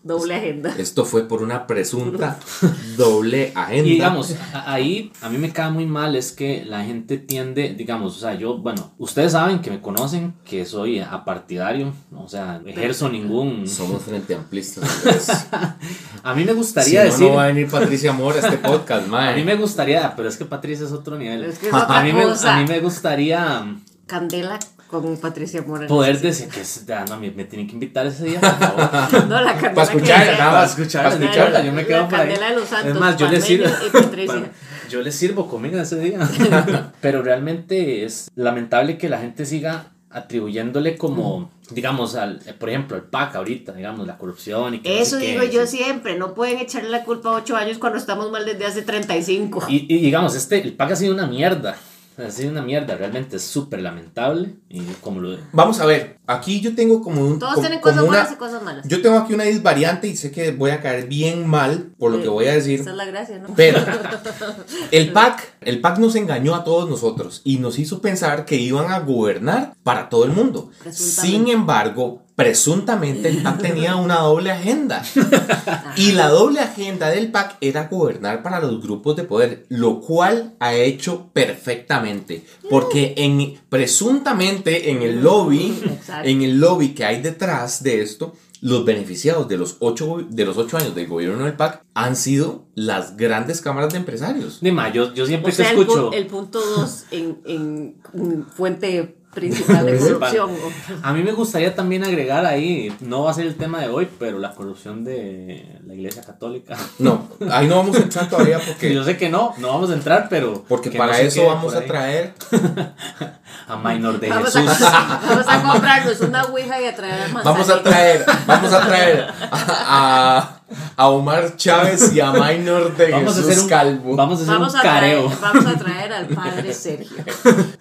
doble agenda. Esto fue por una presunta doble agenda. Y digamos, a- ahí a mí me cae muy mal es que la gente tiende, digamos, o sea, yo, bueno, ustedes saben que me conocen, que soy apartidario, o sea, ejerzo ningún... Somos frente amplistas. Andrés. A mí me gustaría decir... no va a venir Patricia Mora a este podcast, A mae. mí me gustaría, pero es que Patricia es otro nivel. Es que es otra a, mí me, a mí me gustaría Candela con Patricia Mora. poder decir que es- ah, no, me, me tienen que invitar ese día, por favor. No, la candela Para decía- nada Para escucharla, La- escucharla. yo me la quedo ahí. candela de los santos, Es más, yo les sirvo, y Patricia. Bueno, yo les sirvo comida ese día. Pero realmente es lamentable que la gente siga atribuyéndole como, digamos, al, por ejemplo, el PAC ahorita, digamos, la corrupción y que no Eso qué, digo yo sí. siempre, no pueden echarle la culpa a 8 años cuando estamos mal desde hace 35. Y, y digamos, este, el PAC ha sido una mierda. Ha sido una mierda, realmente es súper lamentable. Y como lo. Vamos a ver, aquí yo tengo como un. Todos como- tienen como cosas una- buenas y cosas malas. Yo tengo aquí una disvariante y sé que voy a caer bien mal por lo que voy a decir. Esa es la gracia, ¿no? Pero el PAC, el PAC nos engañó a todos nosotros y nos hizo pensar que iban a gobernar para todo el mundo. Sin embargo, presuntamente el PAC tenía una doble agenda. Y la doble agenda del PAC era gobernar para los grupos de poder, lo cual ha hecho perfectamente. Porque en, presuntamente en el lobby, Exacto. en el lobby que hay detrás de esto, los beneficiados de los ocho, de los ocho años del gobierno del PAC han sido las grandes cámaras de empresarios. Dima, yo, yo siempre O sea, que el, escucho. el punto 2 en, en, en fuente principal de corrupción. A mí me gustaría también agregar ahí, no va a ser el tema de hoy, pero la corrupción de la Iglesia Católica. No, ahí no vamos a entrar todavía Que porque, yo sé que no, no vamos a entrar, pero. porque que para no eso vamos a traer a Minor de Vamos Jesús. a, vamos a comprarnos una ouija y a traer al Vamos a traer, vamos a traer a, a- a Omar Chávez y a Minor de Vamos a Jesús hacer un, Calvo. Vamos a hacer Vamos un a, traer, careo. vamos a traer al padre Sergio.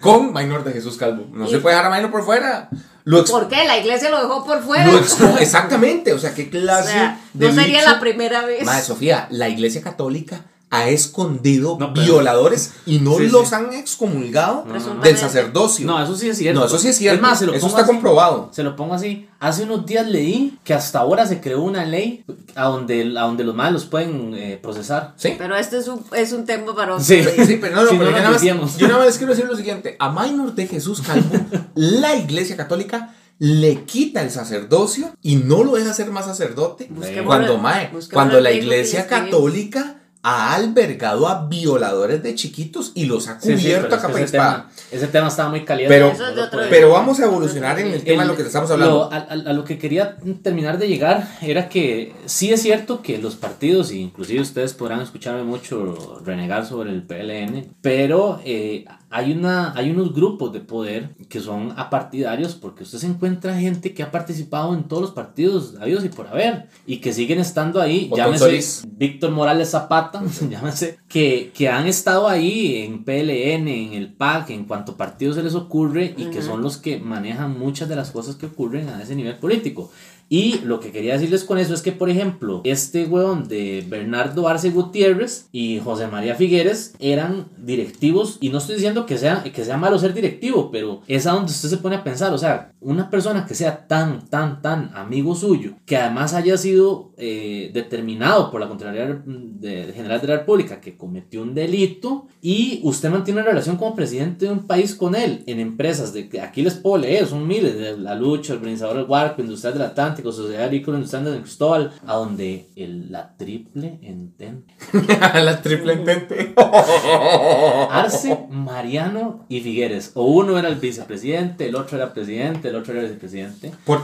Con Minor de Jesús Calvo. No Y- se puede dejar a Minor por fuera. Lo ¿Por qué? La iglesia lo dejó por fuera. lo expo- exactamente, o sea, qué o clase de no sería bicho. la primera vez. Madre Sofía, la iglesia católica ha escondido No, pero- violadores y no Sí, los sí. han excomulgado del sacerdocio. No, eso sí es cierto. No, eso sí es cierto. más, se lo eso está así. comprobado. Se lo pongo así. Hace unos días leí que hasta ahora se creó una ley a donde, a donde los malos pueden eh, procesar. Sí. Pero este es un, es un tema para otro Sí. Sí, pero no, no, Si pero no yo, nada más, yo nada más les quiero decir lo siguiente. A Minor de Jesús Calvo, la iglesia católica le quita el sacerdocio y no lo deja ser más sacerdote. Cuando, mae, busquémoslo cuando la iglesia católica ha albergado a violadores de chiquitos y los ha Sí, sí, cubierto pero a es que capa y ese, tema, ese tema estaba muy caliente. Pero, Eso es de otro- pero vamos a evolucionar en el tema de lo que estamos hablando. Lo- a, a- lo que quería terminar de llegar era que sí es cierto que los partidos, inclusive ustedes podrán escucharme mucho renegar sobre el PLN, pero eh, hay, una, hay unos grupos de poder que son apartidarios porque usted se encuentra gente que ha participado en todos los partidos habidos y por haber y que siguen estando ahí. Llámese. Víctor Morales Zapata, llámese, que, que han estado ahí en PLN, en el PAC, en cuanto partido se les ocurre y que son los que manejan muchas de las cosas que ocurren a ese nivel político. Y lo que quería decirles con eso es que, por ejemplo, este weón de Bernardo Arce Gutiérrez y José María Figueres eran directivos, y no estoy diciendo que sea, que sea malo ser directivo, pero es a donde usted se pone a pensar, o sea, una persona que sea tan, tan, tan amigo suyo, que además haya sido eh, determinado por la Contraloría de- General de la República que cometió un delito, y usted mantiene una relación como presidente de un país con él, en empresas de aquí les puedo leer, son miles, de la lucha, el organizador del Guarco, Industrial del Atlántico, Sociedad Agrícola Industrial de San Cristóbal, a donde el, la triple entente. la triple intente. Arce, Mariano y Figueres. O uno era el vicepresidente, el otro era presidente, el otro era vicepresidente. Por-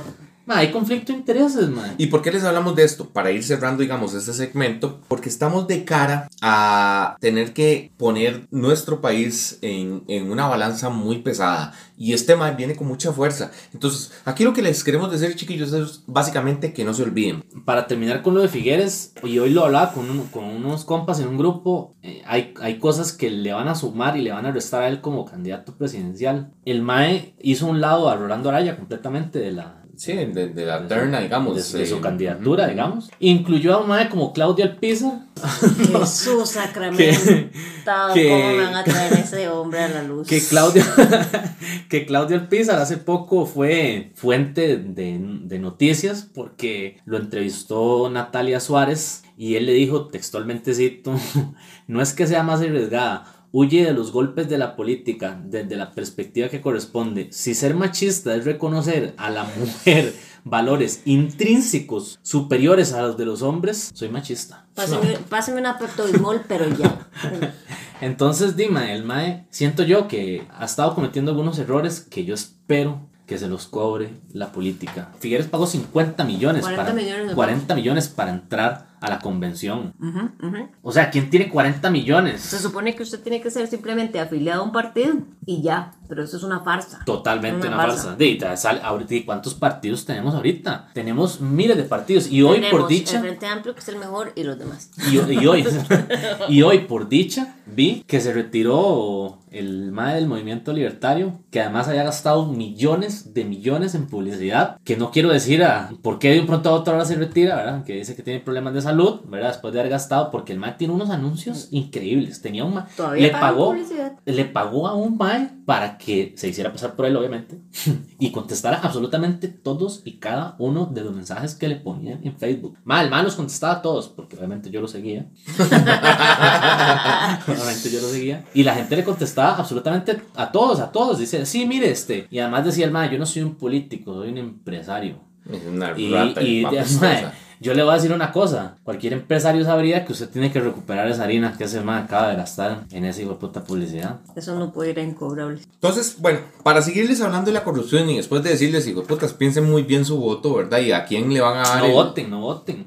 Ma, hay conflicto de intereses, man. ¿Y por qué les hablamos de esto? Para ir cerrando, digamos, este segmento, porque estamos de cara a tener que poner nuestro país en, en una balanza muy pesada. Y este tema viene con mucha fuerza. Entonces, aquí lo que les queremos decir, chiquillos, es básicamente que no se olviden. Para terminar con lo de Figueres, y hoy lo hablaba con, un- con unos compas en un grupo, eh, hay, hay cosas que le van a sumar y le van a restar a él como candidato presidencial. El MAE hizo un lado a Rolando Araya completamente de la, Sí, de, de la terna, digamos. de, su- de su eh, candidatura, digamos. Incluyó a un MAE como Claudia Alpizar, Jesús sacramentado, que- ¿cómo me van a traer ese hombre a la luz? que Claudio, que Claudio Alpizar hace poco fue fuente de, de noticias porque lo entrevistó Natalia Suárez y él le dijo textualmente cito, no es que sea más arriesgada, huye de los golpes de la política desde la perspectiva que corresponde. Si ser machista es reconocer a la mujer valores intrínsecos superiores a los de los hombres, soy machista. Páseme, páseme una Pepto-Bismol, pero ya. Entonces, Dima, el Mae, siento yo que ha estado cometiendo algunos errores que yo espero que se los cobre la política. Figueres pagó 50 millones 40 para millones de 40 millones para entrar a la convención. O sea, ¿quién tiene 40 millones? Se supone que usted tiene que ser simplemente afiliado a un partido y ya, pero eso es una farsa. Totalmente Una una, farsa. farsa. Ahorita, ¿y ¿Cuántos partidos tenemos ahorita? Tenemos miles de partidos. Y hoy, Tenemos por dicha, El Frente Amplio, que es el mejor, y los demás. Y, y hoy, y hoy, por dicha, vi que se retiró el MAE del movimiento libertario, que además había gastado millones de millones en publicidad, que no quiero decir a por qué de un pronto a otro ahora se retira, ¿verdad? Que dice que tiene problemas de salud, ¿verdad? Después de haber gastado, porque el MAE tiene unos anuncios increíbles. Tenía un MAE, le pagó, publicidad. le pagó a un MAE para que se hiciera pasar por él, obviamente, y contestara absolutamente todos y cada uno de los mensajes que le ponían en Facebook. MAE, el MAE los contestaba a todos, porque obviamente yo lo seguía. Obviamente yo lo seguía. Y la gente le contestaba absolutamente a todos, a todos. Dice, sí, mire este. Y además decía el mae, yo no soy un político, soy un empresario. Es una Y, rata y yo le voy a decir una cosa. Cualquier empresario sabría que usted tiene que recuperar esa harina que ese mae acaba de gastar en esa hijo de puta publicidad. Eso no puede ir a incobrable. Entonces, bueno, para seguirles hablando de la corrupción y después de decirles, hijo de putas, piensen muy bien su voto, ¿verdad? Y a quién le van a dar. No el- voten, no voten.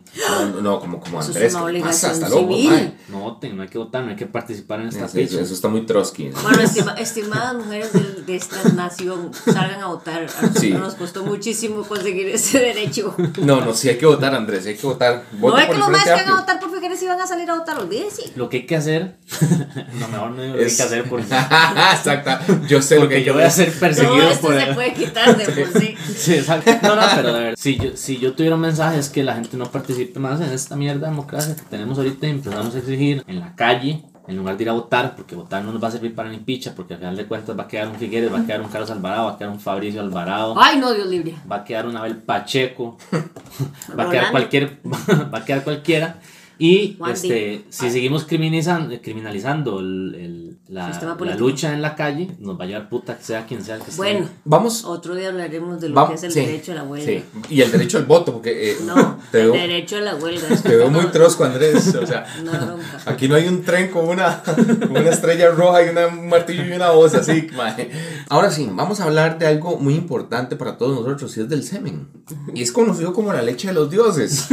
No, no, como, como Eso es Andrés. una ¿qué pasa? obligación Hasta luego. No voten, no hay que votar, no hay que participar en esta Eso, eso- ficha. eso está muy Trotsky. Bueno, estima- estimadas mujeres de, de esta nación, salgan a votar. Sí. nos costó muchísimo conseguir ese derecho. No, no, sí hay que votar, Andrés, hay que votar. No es que los más que van a votar por Figueres y van a salir a votar, olvídense. Lo que hay que hacer, no, mejor no digo lo que hay Es- que hacer porque, Exacto, yo sé lo que porque yo voy a hacer. ser perseguido esto por se el- puede quitar de por sí. Sí, exacto. No, no, pero de verdad, si yo, si yo tuviera un mensaje es que la gente no participe más en esta mierda de democracia que tenemos ahorita y empezamos a exigir en la calle, en lugar de ir a votar, porque votar no nos va a servir para ni picha, porque al final de cuentas va a quedar un Figueres, va a quedar un Carlos Alvarado, va a quedar un Fabricio Alvarado, Ay, no, Dios libre. va a quedar un Abel Pacheco, va a quedar cualquier, va a quedar cualquiera. Y este, si seguimos criminalizando, criminalizando el- el- la, lucha en la calle, nos va a llevar puta que sea quien sea el que esté. Bueno, Vamos. otro día hablaremos de lo vamos que es el sí, derecho a la huelga. sí. Y el derecho al voto, porque. eh, No, te el veo, derecho a la huelga. te veo muy trosco, Andrés. O sea. No, nunca. Aquí no hay un tren con una, con una estrella roja y una- un martillo y una voz así. mae. Ahora sí, vamos a hablar de algo muy importante para todos nosotros y es del semen. Y es conocido como la leche de los dioses.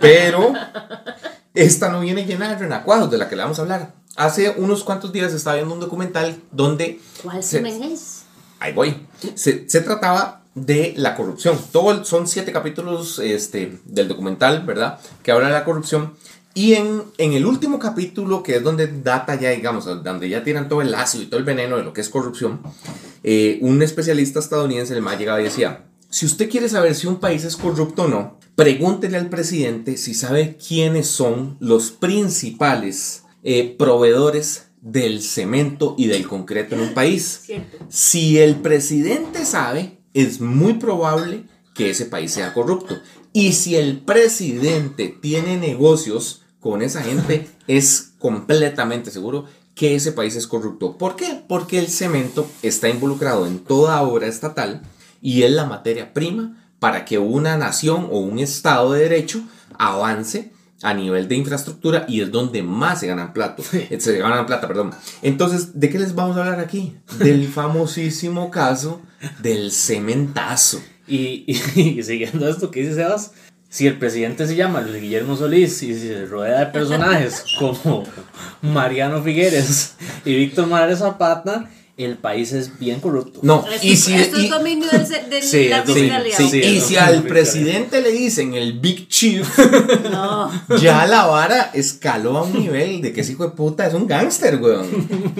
Pero esta no viene llena de renacuajos de la que le vamos a hablar. Hace unos cuantos días estaba viendo un documental donde... ¿Cuál se- es? Ahí voy. Se, se trataba de la corrupción. Todo son siete capítulos este, del documental, ¿verdad? Que habla de la corrupción. Y en, en el último capítulo, que es donde data ya, digamos, donde ya tiran todo el ácido y todo el veneno de lo que es corrupción, eh, un especialista estadounidense, el más llegaba y decía, si usted quiere saber si un país es corrupto o no, pregúntele al presidente si sabe quiénes son los principales eh, proveedores del cemento y del concreto en un país. Cierto. Si el presidente sabe, es muy probable que ese país sea corrupto. Y si el presidente tiene negocios con esa gente, es completamente seguro que ese país es corrupto. ¿Por qué? Porque el cemento está involucrado en toda obra estatal y es la materia prima para que una nación o un estado de derecho avance a nivel de infraestructura y es donde más se ganan plata. Se ganan plata, perdón. Entonces, ¿de qué les vamos a hablar aquí? Del famosísimo caso del cementazo. Y, y- y siguiendo esto que dice Sebas, si el presidente se llama Luis Guillermo Solís y se rodea de personajes como Mariano Figueres y Víctor Morales Zapata, el país es bien corrupto. No, Esto, y si, esto y- es dominio del, Sí, la sí, sí, y si al presidente le dicen el Big Chief, No. ya la vara escaló a un nivel de que ese hijo de puta es un gángster, weón.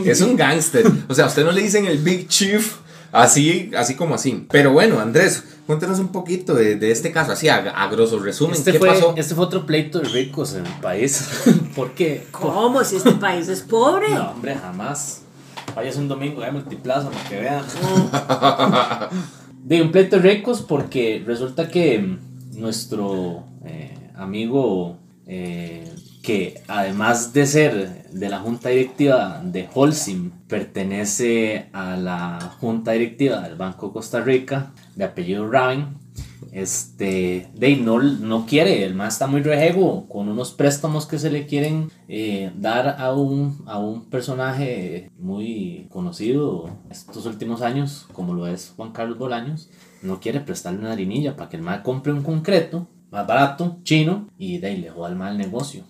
Es un gángster. O sea, a usted no le dicen el Big Chief así, así como así. Pero bueno, Andrés, cuéntanos un poquito de, de este caso, así a, a grosso resumen. Este ¿Qué fue, pasó? este fue otro pleito de ricos en el país. ¿Por qué? ¿Cómo? Si este país es pobre. No, hombre, jamás. Vayas un domingo a Multiplaza para que vean. De un pleito ricos porque resulta que nuestro eh, amigo, eh, que además de ser de la junta directiva de Holcim, pertenece a la junta directiva del Banco Costa Rica, de apellido Rabin, este, ahí no, no quiere, el más está muy rejego con unos préstamos que se le quieren eh, dar a un, a un personaje muy conocido estos últimos años, como lo es Juan Carlos Bolaños, no quiere prestarle una harinilla para que el más compre un concreto más barato, chino, y de ahí le joda el mal negocio.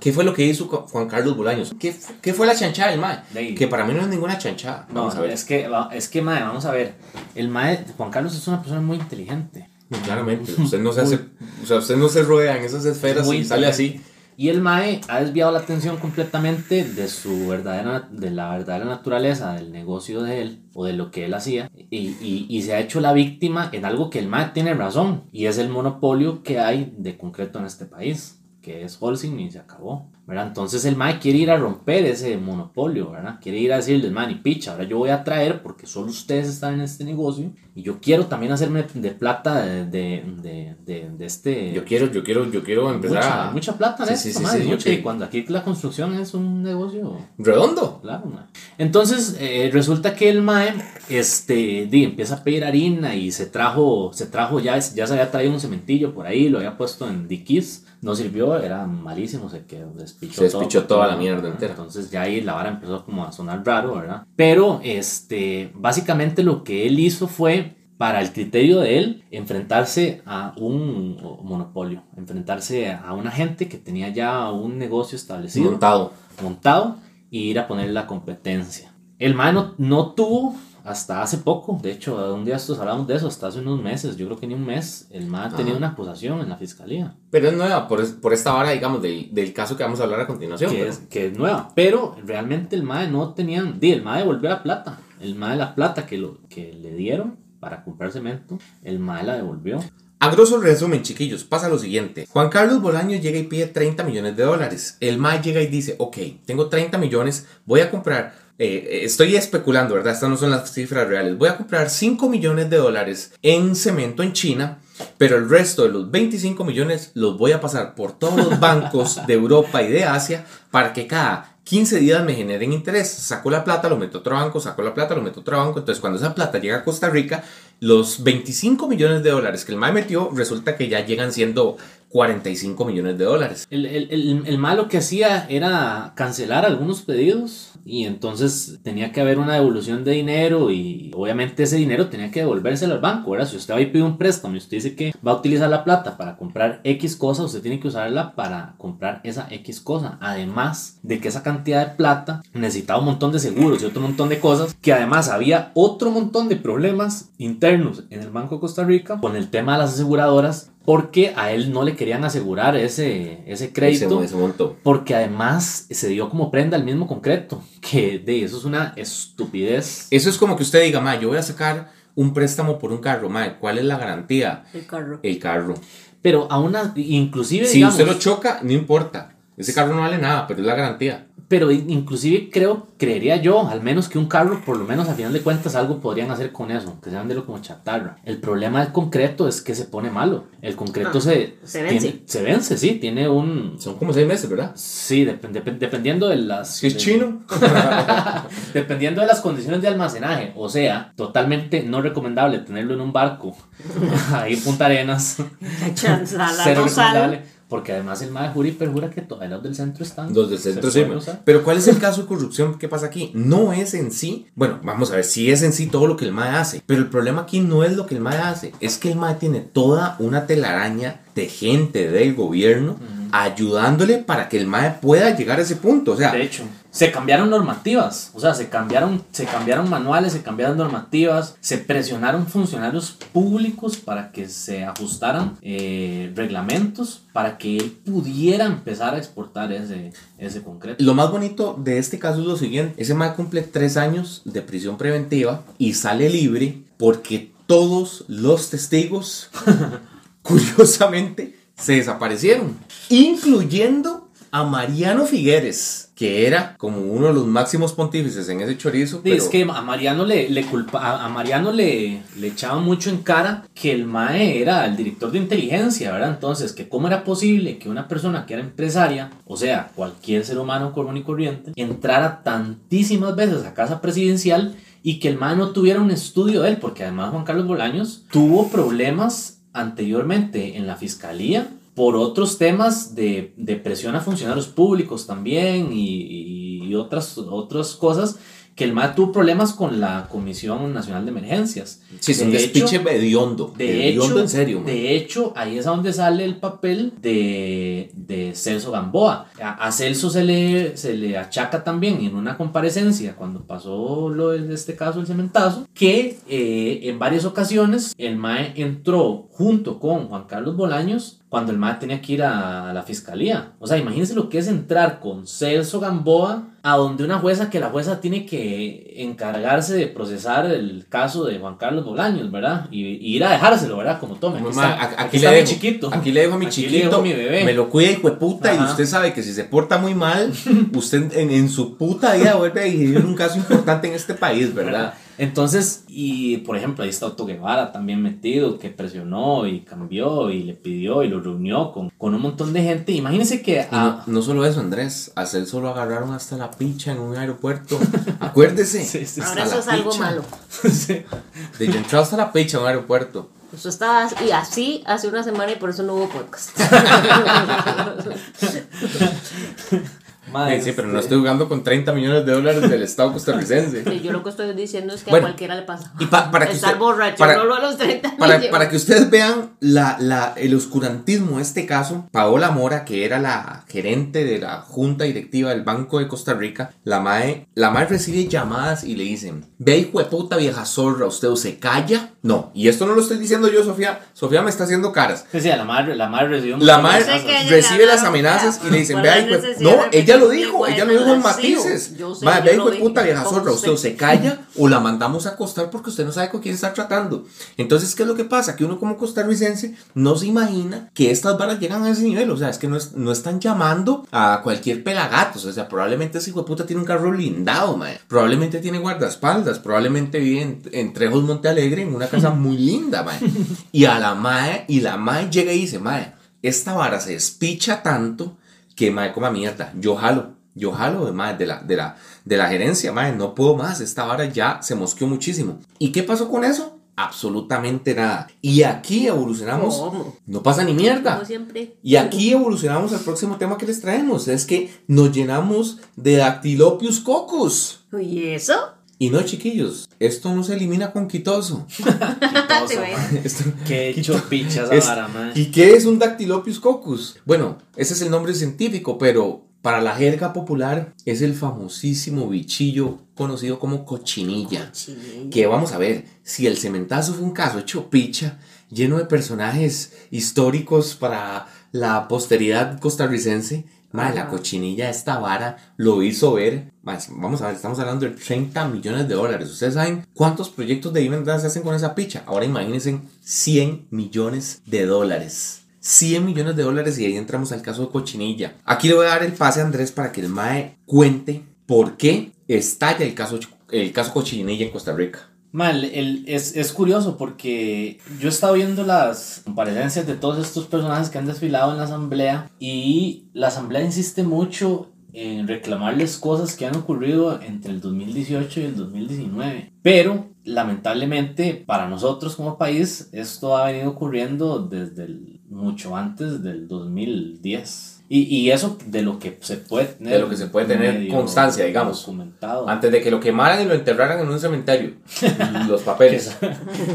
¿Qué fue lo que hizo Juan Carlos Bolaños? ¿Qué, qué fue la chanchada del mae? De. Que para mí no es ninguna chanchada. No, Vamos a ver. es que, es que, mae, vamos a ver, el mae, Juan Carlos es una persona muy inteligente. Claramente, usted no se hace, o sea, usted no se rodea en esas esferas Muy y sale así. Y el MAE ha desviado la atención completamente de su verdadera, de la verdadera naturaleza del negocio de él o de lo que él hacía y, y, y se ha hecho la víctima en algo que el MAE tiene razón y es el monopolio que hay de concreto en este país, que es Holcim y se acabó. ¿Verdad? Entonces el MAE quiere ir a romper ese monopolio, ¿verdad? Quiere ir a decirles, man, y picha, ahora yo voy a traer porque solo ustedes están en este negocio y yo quiero también hacerme de plata de, de, de, de, este... Yo quiero, yo quiero, yo quiero empezar Mucha, a... mucha plata en Sí, esto, sí, sí, madre, sí, mucha, sí. y cuando aquí la construcción es un negocio, Redondo. claro, madre. Entonces, eh, resulta que el MAE este, di, empieza a pedir harina y se trajo, se trajo ya, ya se había traído un cementillo por ahí, lo había puesto en Dikis, no sirvió, era malísimo, se quedó, despichó Se despichó todo, toda la mierda ¿verdad? entera. Entonces ya ahí la vara empezó como a sonar raro, ¿verdad? Pero, este, básicamente lo que él hizo fue para el criterio de él, enfrentarse a un monopolio, enfrentarse a una gente que tenía ya un negocio establecido, Montado. montado, y ir a poner la competencia. El MAE no, no tuvo hasta hace poco, de hecho, un día estos hablamos de eso, hasta hace unos meses, yo creo que ni un mes, el tenido Ajá. una acusación en la fiscalía. Pero es nueva, por, por esta hora, digamos, del, del caso que vamos a hablar a continuación. que pero- es, que es nueva. Pero realmente el MAE no tenían. Di, el MAE devolvió la plata. El MAE la plata que, lo, que le dieron para comprar cemento, el MAE la devolvió. A grosso resumen, chiquillos, pasa lo siguiente. Juan Carlos Bolaños llega y pide 30 millones de dólares. El MAE llega y dice, ok, tengo 30 millones, voy a comprar, eh, estoy especulando, ¿verdad? Estas no son las cifras reales. Voy a comprar 5 millones de dólares en cemento en China pero el resto de los 25 millones los voy a pasar por todos los bancos de Europa y de Asia para que cada 15 días me generen interés. Saco la plata, lo meto a otro banco, saco la plata, lo meto a otro banco. Entonces, cuando esa plata llega a Costa Rica, los 25 millones de dólares que el MAE metió, resulta que ya llegan siendo 45 millones de dólares. El, el, el, el malo que hacía era cancelar algunos pedidos y entonces tenía que haber una devolución de dinero y obviamente ese dinero tenía que devolvérselo al banco, ¿verdad? Si usted va y pide un préstamo y usted dice que va a utilizar la plata para comprar X cosa, usted tiene que usarla para comprar esa X cosa. Además de que esa cantidad de plata necesitaba un montón de seguros y otro montón de cosas, que además había otro montón de problemas internos en el Banco de Costa Rica con el tema de las aseguradoras porque a él no le querían asegurar ese, ese crédito. Ese, ese monto. Porque además se dio como prenda el mismo concreto. Que de eso es una estupidez. Eso es como que usted diga, ma, yo voy a sacar un préstamo por un carro, ma, ¿cuál es la garantía? El carro. El carro. Pero a una, inclusive, Si digamos, usted lo choca, no importa. Ese carro no vale nada, pero es la garantía. Pero inclusive creo, creería yo, al menos que un carro, por lo menos a final de cuentas, algo podrían hacer con eso, que se venderlo como chatarra. El problema del concreto es que se pone malo. El concreto Ah, se, se vence. tiene- se vence, sí, tiene un... Son como seis meses, ¿verdad? Sí, dep- dep- dependiendo de las... Es de- chino. Dependiendo de las condiciones de almacenaje, o sea, totalmente no recomendable tenerlo en un barco, ahí en Punta Arenas, cero recomendable, porque además el MAE jura y perjura que todavía los del centro están. Los del centro sí. Pero ¿cuál es el caso de corrupción que pasa aquí? No es en sí, bueno, vamos a ver, sí es en sí todo lo que el MAE hace, pero el problema aquí no es lo que el MAE hace, es que el MAE tiene toda una telaraña de gente del gobierno ayudándole para que el MAE pueda llegar a ese punto. O sea, De hecho, se cambiaron normativas, o sea, se cambiaron, se cambiaron manuales, se cambiaron normativas, se presionaron funcionarios públicos para que se ajustaran eh, reglamentos para que él pudiera empezar a exportar ese, ese concreto. Lo más bonito de este caso es lo siguiente. Ese mae cumple tres años de prisión preventiva y sale libre porque todos los testigos, curiosamente, se desaparecieron. Incluyendo a Mariano Figueres, que era como uno de los máximos pontífices en ese chorizo. Sí, pero- es que a Mariano le, le culpa, a- a Mariano le, le echaba mucho en cara que el MAE era el director de inteligencia, ¿verdad? Entonces, que cómo era posible que una persona que era empresaria, o sea, cualquier ser humano común y corriente, entrara tantísimas veces a casa presidencial y que el MAE no tuviera un estudio de él, porque además Juan Carlos Bolaños tuvo problemas anteriormente en la fiscalía por otros temas de, de presión a funcionarios públicos también y, y otras, otras cosas que el MAE tuvo problemas con la Comisión Nacional de Emergencias. Sí, es un De despiche hediondo. De hecho, en serio. mae. de hecho, ahí es a donde sale el papel de, de Celso Gamboa. A, a Celso se le, se le achaca también en una comparecencia cuando pasó lo de este caso, el cementazo, que eh, en varias ocasiones el MAE entró junto con Juan Carlos Bolaños cuando el MAE tenía que ir a la fiscalía. O sea, imagínense lo que es entrar con Celso Gamboa a donde una jueza que la jueza tiene que encargarse de procesar el caso de Juan Carlos Bolaños, ¿verdad? Y, y ir a dejárselo, ¿verdad? Como tome, aquí Mamá, está, a- aquí aquí, está le mi dejo, chiquito. Aquí le dejo a mi Aquí le chiquito. dejo mi bebé. Me lo cuida, hijo de puta. Y usted sabe que si se porta muy mal, usted en, en su puta vida vuelve a vivir un caso importante en este país, ¿verdad? Entonces, y por ejemplo, ahí está Otto Guevara también metido, que presionó y cambió y le pidió y lo reunió con, con un montón de gente. Imagínense que... No, no solo eso, Andrés. A Celso lo agarraron hasta la picha en un aeropuerto. Acuérdese. Sí, sí, Ahora hasta eso la es algo malo. sí. De yo entré hasta la picha en un aeropuerto. Eso estaba y así hace una semana y por eso no hubo podcast. Madre, Sí, sí, pero no estoy jugando con 30 millones de dólares del Estado costarricense. Sí, yo lo que estoy diciendo es que Bueno, a cualquiera le pasa. y pa- para que Estar usted- borracho, para- no lo a los 30 Para, millones. para que ustedes vean la, la, el oscurantismo de este caso, Paola Mora, que era la gerente de la junta directiva del Banco de Costa Rica, la MAE, la MAE recibe llamadas y le dicen, ve hijo de puta vieja zorra, ¿usted o se calla? No, y esto no lo estoy diciendo yo, Sofía, Sofía me está haciendo caras. Sí, sí, a la madre, la recibió un La recibe las amenazas y le dicen, la hijo de-". necesidad no, ella lo dijo, ella lo dijo en matices. yo sé, Mae, yo de vi, puta vieja zorra, usted se calla o la mandamos a acostar porque usted no sabe con quién está tratando. Entonces, ¿qué es lo que pasa? Que uno como costarricense no se imagina que estas varas llegan a ese nivel. O sea, es que no, es- no están llamando a cualquier pelagatos. O sea, probablemente ese hijo de puta tiene un carro blindado, mae. Probablemente tiene guardaespaldas. Probablemente vive en, en Trejos Monte Alegre en una casa muy linda, mae. Y a la mae, y la mae llega y dice, mae, esta vara se despicha tanto que mae coma mierda. Yo jalo. Yo jalo de, mae, de, la, de, la, de la gerencia, mae, no puedo más. Esta vara ya se mosqueó muchísimo. ¿Y qué pasó con eso? Absolutamente nada. Y aquí evolucionamos. ¿Cómo? No pasa ni mierda. Como siempre. Y aquí evolucionamos al próximo tema que les traemos. Es que nos llenamos de Dactylopius coccus. ¿Y eso? Y no, chiquillos, esto no se elimina con quitoso. Esto- Qué. ¿Y qué es un Dactylopius coccus? Bueno, ese es el nombre científico, pero para la jerga popular es el famosísimo bichillo conocido como cochinilla. Chinilla. Que vamos a ver, si el cementazo fue un caso hecho picha, lleno de personajes históricos para la posteridad costarricense, mae, la cochinilla esta vara lo hizo ver, vamos a ver, estamos hablando de 30 millones de dólares. ¿Ustedes saben cuántos proyectos de vivienda se hacen con esa picha? Ahora imagínense 100 millones de dólares. 100 millones de dólares y ahí entramos al caso de Cochinilla. Aquí le voy a dar el pase a Andrés para que el MAE cuente por qué estalla el caso, el caso Cochinilla en Costa Rica. Mal, es, es curioso porque yo he estado viendo las comparecencias de todos estos personajes que han desfilado en la asamblea y la asamblea insiste mucho en reclamarles cosas que han ocurrido entre el 2018 y el 2019. Pero lamentablemente para nosotros como país esto ha venido ocurriendo desde el- mucho antes del 2010. Y, y eso de lo que se puede tener. De lo que se puede tener constancia, digamos. Documentado. Antes de que lo quemaran y lo enterraran en un cementerio. Los papeles.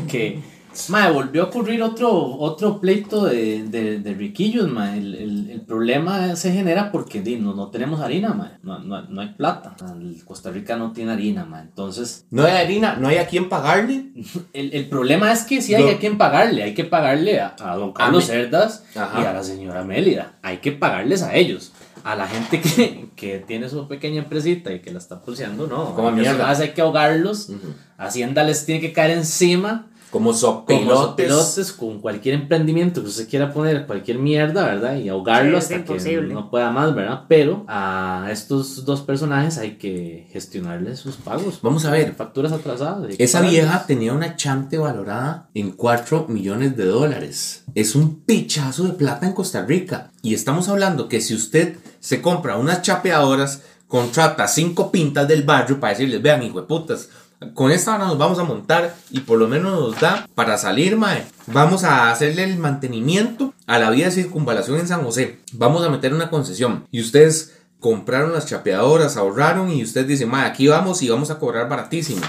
que mae, volvió a ocurrir otro, otro pleito de, de, de riquillos, mae. El, el, el problema se genera porque di, no, no tenemos harina, mae. No, no, no hay plata. El Costa Rica no tiene harina, mae. Entonces, No hay harina, no hay a quién pagarle. el, el problema es que sí hay No. a quien pagarle. Hay que pagarle a, a don Carlos me- Cerdas Ajá. y a la señora Mélida. Hay que pagarles a ellos. A la gente que, que tiene su pequeña empresita y que la está pulseando, no. Como A mierda. hay que ahogarlos. Ujú. Hacienda les tiene que caer encima Como como sopilotes. pilotes con cualquier emprendimiento que usted quiera poner, cualquier mierda, ¿verdad? Y ahogarlo Sí, hasta que imposible. no pueda más, ¿verdad? Pero a estos dos personajes hay que gestionarles sus pagos. Vamos a ver. Facturas atrasadas. que Esa pagarles. vieja tenía una chante valorada en 4 millones de dólares. Es un pichazo de plata en Costa Rica. Y estamos hablando que si usted se compra unas chapeadoras, contrata cinco pintas del barrio para decirles, vean, hijo de putas, con esta ahora nos vamos a montar y por lo menos nos da para salir, mae. Vamos a hacerle el mantenimiento a la vía de circunvalación en San José. Vamos a meter una concesión. Y ustedes compraron las chapeadoras, ahorraron y usted dice, mae, aquí vamos y vamos a cobrar baratísimo.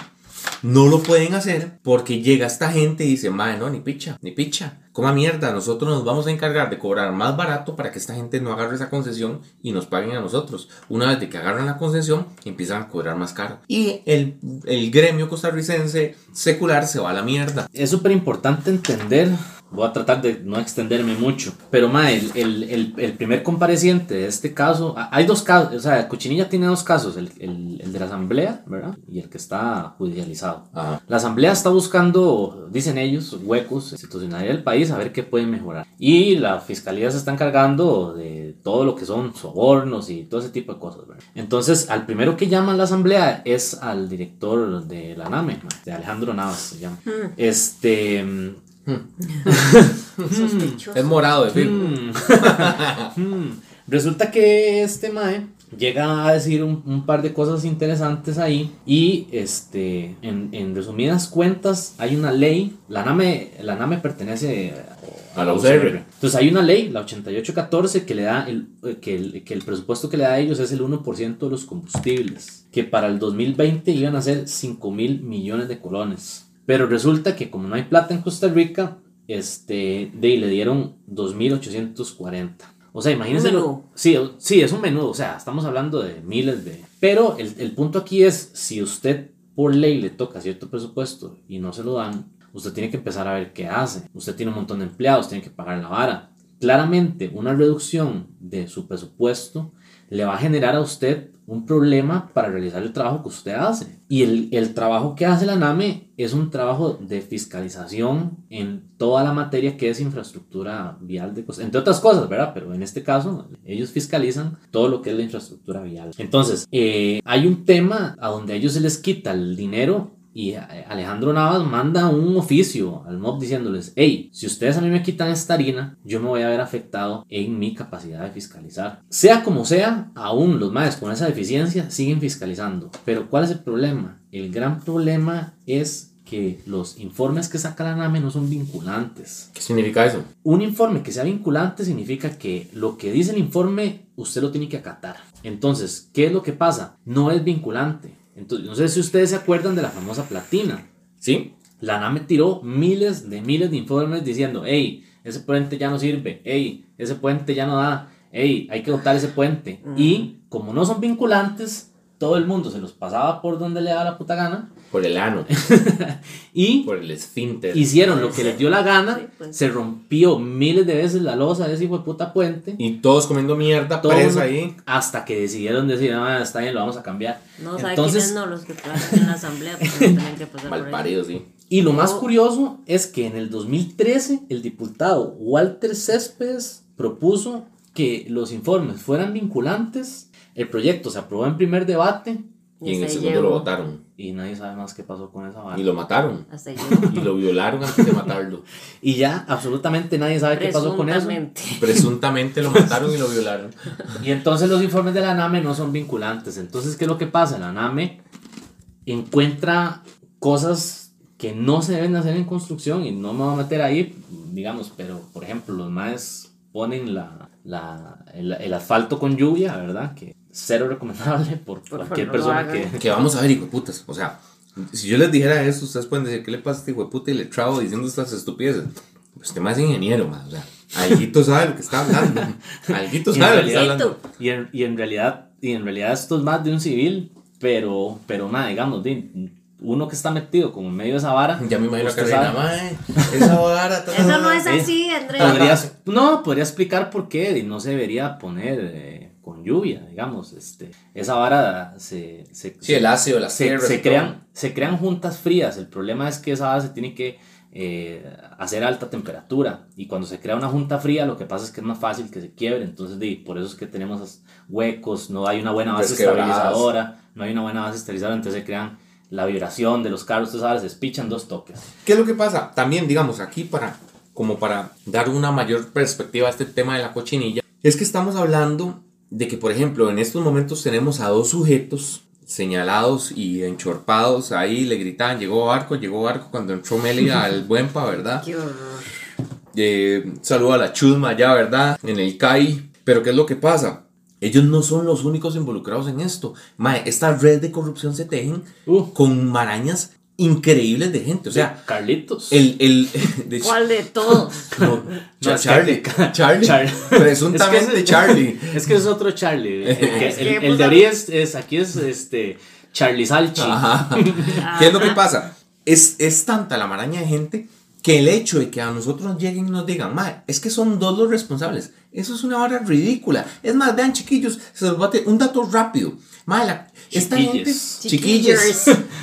No lo pueden hacer porque llega esta gente y dice, madre, no, ni picha, ni picha. Coma mierda, nosotros nos vamos a encargar de cobrar más barato para que esta gente no agarre esa concesión y nos paguen a nosotros. Una vez que agarran la concesión, empiezan a cobrar más caro. Y el, el gremio costarricense secular se va a la mierda. Es súper importante entender, voy a tratar de no extenderme mucho, pero ma, el, el, el, el primer compareciente de este caso, a- hay dos casos, o sea, Cochinilla tiene dos casos, el, el, el de la asamblea, ¿verdad? Y el que está judicializado. Ajá. La asamblea está buscando, dicen ellos, huecos institucionales del país a ver qué pueden mejorar. Y la fiscalía se está encargando de todo lo que son sobornos y todo ese tipo de cosas. ¿verdad? Entonces, al primero que llaman la asamblea es al director de la NAME, de Alejandro Navas se llama. Este. Mm, Sospechoso. Es morado de film. mm, mm. Resulta que este Mae llega a decir un, un par de cosas interesantes ahí y este en, en resumidas cuentas hay una ley la NAME la NAME pertenece A la UCR. entonces hay una ley la 8814 que le da el, que, el, que el presupuesto que le da a ellos es el 1% de los combustibles que para el 2020 iban a ser 5 mil millones de colones pero resulta que como no hay plata en Costa Rica este de ahí le dieron 2840 o sea, imagínense. Lo-. Sí, sí, es un menudo. O sea, estamos hablando de miles de. Pero el, el punto aquí es: si usted por ley le toca cierto presupuesto y no se lo dan, usted tiene que empezar a ver qué hace. Usted tiene un montón de empleados, tiene que pagar la vara. Claramente, una reducción de su presupuesto le va a generar a usted un problema para realizar el trabajo que usted hace. Y el, el, trabajo que hace la NAME es un trabajo de fiscalización en toda la materia que es infraestructura vial, de entre otras cosas, ¿verdad? Pero en este caso, ellos fiscalizan todo lo que es la infraestructura vial. Entonces, eh, hay un tema a donde a ellos se les quita el dinero y Alejandro Navas manda un oficio al MOB diciéndoles, hey, si ustedes a mí me quitan esta harina, yo me voy a ver afectado en mi capacidad de fiscalizar. Sea como sea, aún los maestros con esa deficiencia siguen fiscalizando. Pero ¿cuál es el problema? El gran problema es que los informes que saca la NAME no son vinculantes. ¿Qué significa eso? Un informe que sea vinculante significa que lo que dice el informe usted lo tiene que acatar. Entonces, ¿qué es lo que pasa? No es vinculante entonces, no sé si ustedes se acuerdan de la famosa platina. ¿Sí? La NAME tiró miles de miles de informes diciendo, hey, ese puente ya no sirve, hey, ese puente ya no da, hey, hay que dotar ese puente. Y como no son vinculantes, todo el mundo se los pasaba por donde le daba la puta gana. Por el ano. y por el esfínter. Hicieron lo que les dio la gana. Pues. Se rompió miles de veces la losa de ese hijo de puta puente. Y todos comiendo mierda todos ahí. Hasta que decidieron decir, ah, está bien, lo vamos a cambiar. No, ¿sabe Entonces, quiénes no? Los que trabajan en la asamblea. Pues, tienen que pasar Mal sí. Y lo más curioso es que en el 2013 el diputado Walter Céspedes propuso que los informes fueran vinculantes el proyecto se aprobó en primer debate. Y, en el segundo lo votaron. Y nadie sabe más qué pasó con esa vara. Y lo mataron. y lo violaron antes de matarlo. y ya, absolutamente nadie sabe qué pasó con eso. Presuntamente lo mataron y lo violaron. y entonces los informes de la NAME no son vinculantes. Entonces, ¿qué es lo que pasa? La NAME encuentra cosas que no se deben hacer en construcción y no me voy a meter ahí, digamos, pero por ejemplo, los más ponen la, la, el, el, asfalto con lluvia, ¿verdad? Que cero recomendable por, cualquier persona que... Que vamos a ver, hijo de putas. O sea, si yo les dijera eso, ustedes pueden decir, ¿qué le pasa a este hijo de puta y le trabo diciendo estas estupideces? Pues usted más ingeniero, más. O sea, alguito sabe lo que está hablando. alguito sabe lo que está hablando. Y en, y en, realidad, y en realidad esto es más de un civil, pero, pero nada, digamos, de, uno que está metido como en medio de esa vara. Ya me imagino que esa vara. Eso no es así, Andrés. no, podría explicar por qué no se debería poner eh, con lluvia, digamos. Este, esa vara se. se sí, el ácido, la se, se crean, se crean juntas frías. El problema es que esa vara se tiene que eh, hacer alta temperatura. Y cuando se crea una junta fría, lo que pasa es que es más fácil que se quiebre. Entonces, por eso es que tenemos huecos, no hay una buena base estabilizadora, no hay una buena base estabilizadora, entonces se crean la vibración de los carros, sabes, se despichan dos toques. ¿Qué es lo que pasa? También, digamos, aquí para, como para dar una mayor perspectiva a este tema de la cochinilla, es que estamos hablando de que, por ejemplo, en estos momentos tenemos a dos sujetos señalados y enchorpados, ahí le gritaban, llegó Barco, llegó Barco cuando entró Meli al Buenpa, ¿verdad? Qué horror. Eh, saludo a la chusma ya, ¿verdad? En el CAI. Pero ¿qué es lo que pasa? Ellos no son los únicos involucrados en esto. Mae, esta red de corrupción se tejen uh. con marañas increíbles de gente. O sea, Carlitos. El, el, de ¿Cuál de todos? No, Charlie. Charlie. Presuntamente Charlie. Es que es otro Charlie. El, de Ari es, aquí es este Charlie Salchi. ¿Qué es lo que pasa? Es, es tanta la maraña de gente que el hecho de que a nosotros lleguen y nos digan, mae, es que son dos los responsables. Eso es una hora ridícula. Es más, vean, chiquillos, se los bate un dato rápido. Mala, esta gente, chiquillos,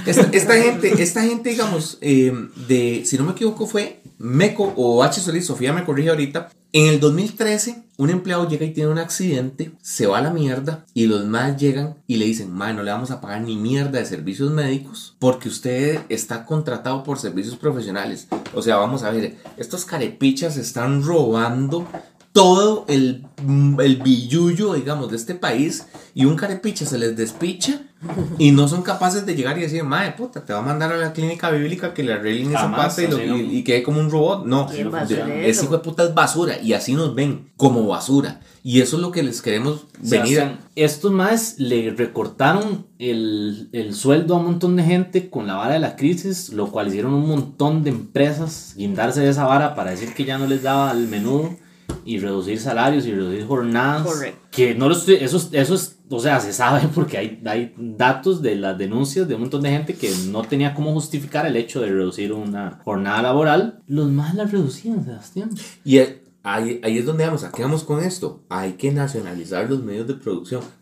esta, gente, esta gente, digamos, em, de, si no me equivoco, fue Meco o H. Solís, Sofía me corrige ahorita. En el 2013, un empleado llega y tiene un accidente, se va a la mierda y los más llegan y le dicen, ma, no le vamos a pagar ni mierda de servicios médicos porque usted está contratado por servicios profesionales. O sea, vamos a ver, estos carepichas están robando todo el, el billullo, digamos, de este país y un carepicha se les despicha y no son capaces de llegar y decir, madre puta, te va a mandar a la clínica bíblica que le arreglen esa parte y, quede como un robot. No, ese hijo de puta es basura y así nos ven, como basura. Y eso es lo que les queremos venir. estos más le recortaron el, el, sueldo a un montón de gente con la vara de la crisis, lo cual hicieron un montón de empresas guindarse de esa vara para decir que ya no les daba el menú y reducir salarios y reducir jornadas. Correcto. Que no lo estoy, eso, eso es, o sea, se sabe porque hay, hay datos de las denuncias de un montón de gente que no tenía cómo justificar el hecho de reducir una jornada laboral. Los más la reducían, Sebastián. Y, Ahí, ahí es donde vamos, ¿a qué vamos con esto? Hay que nacionalizar los medios de producción.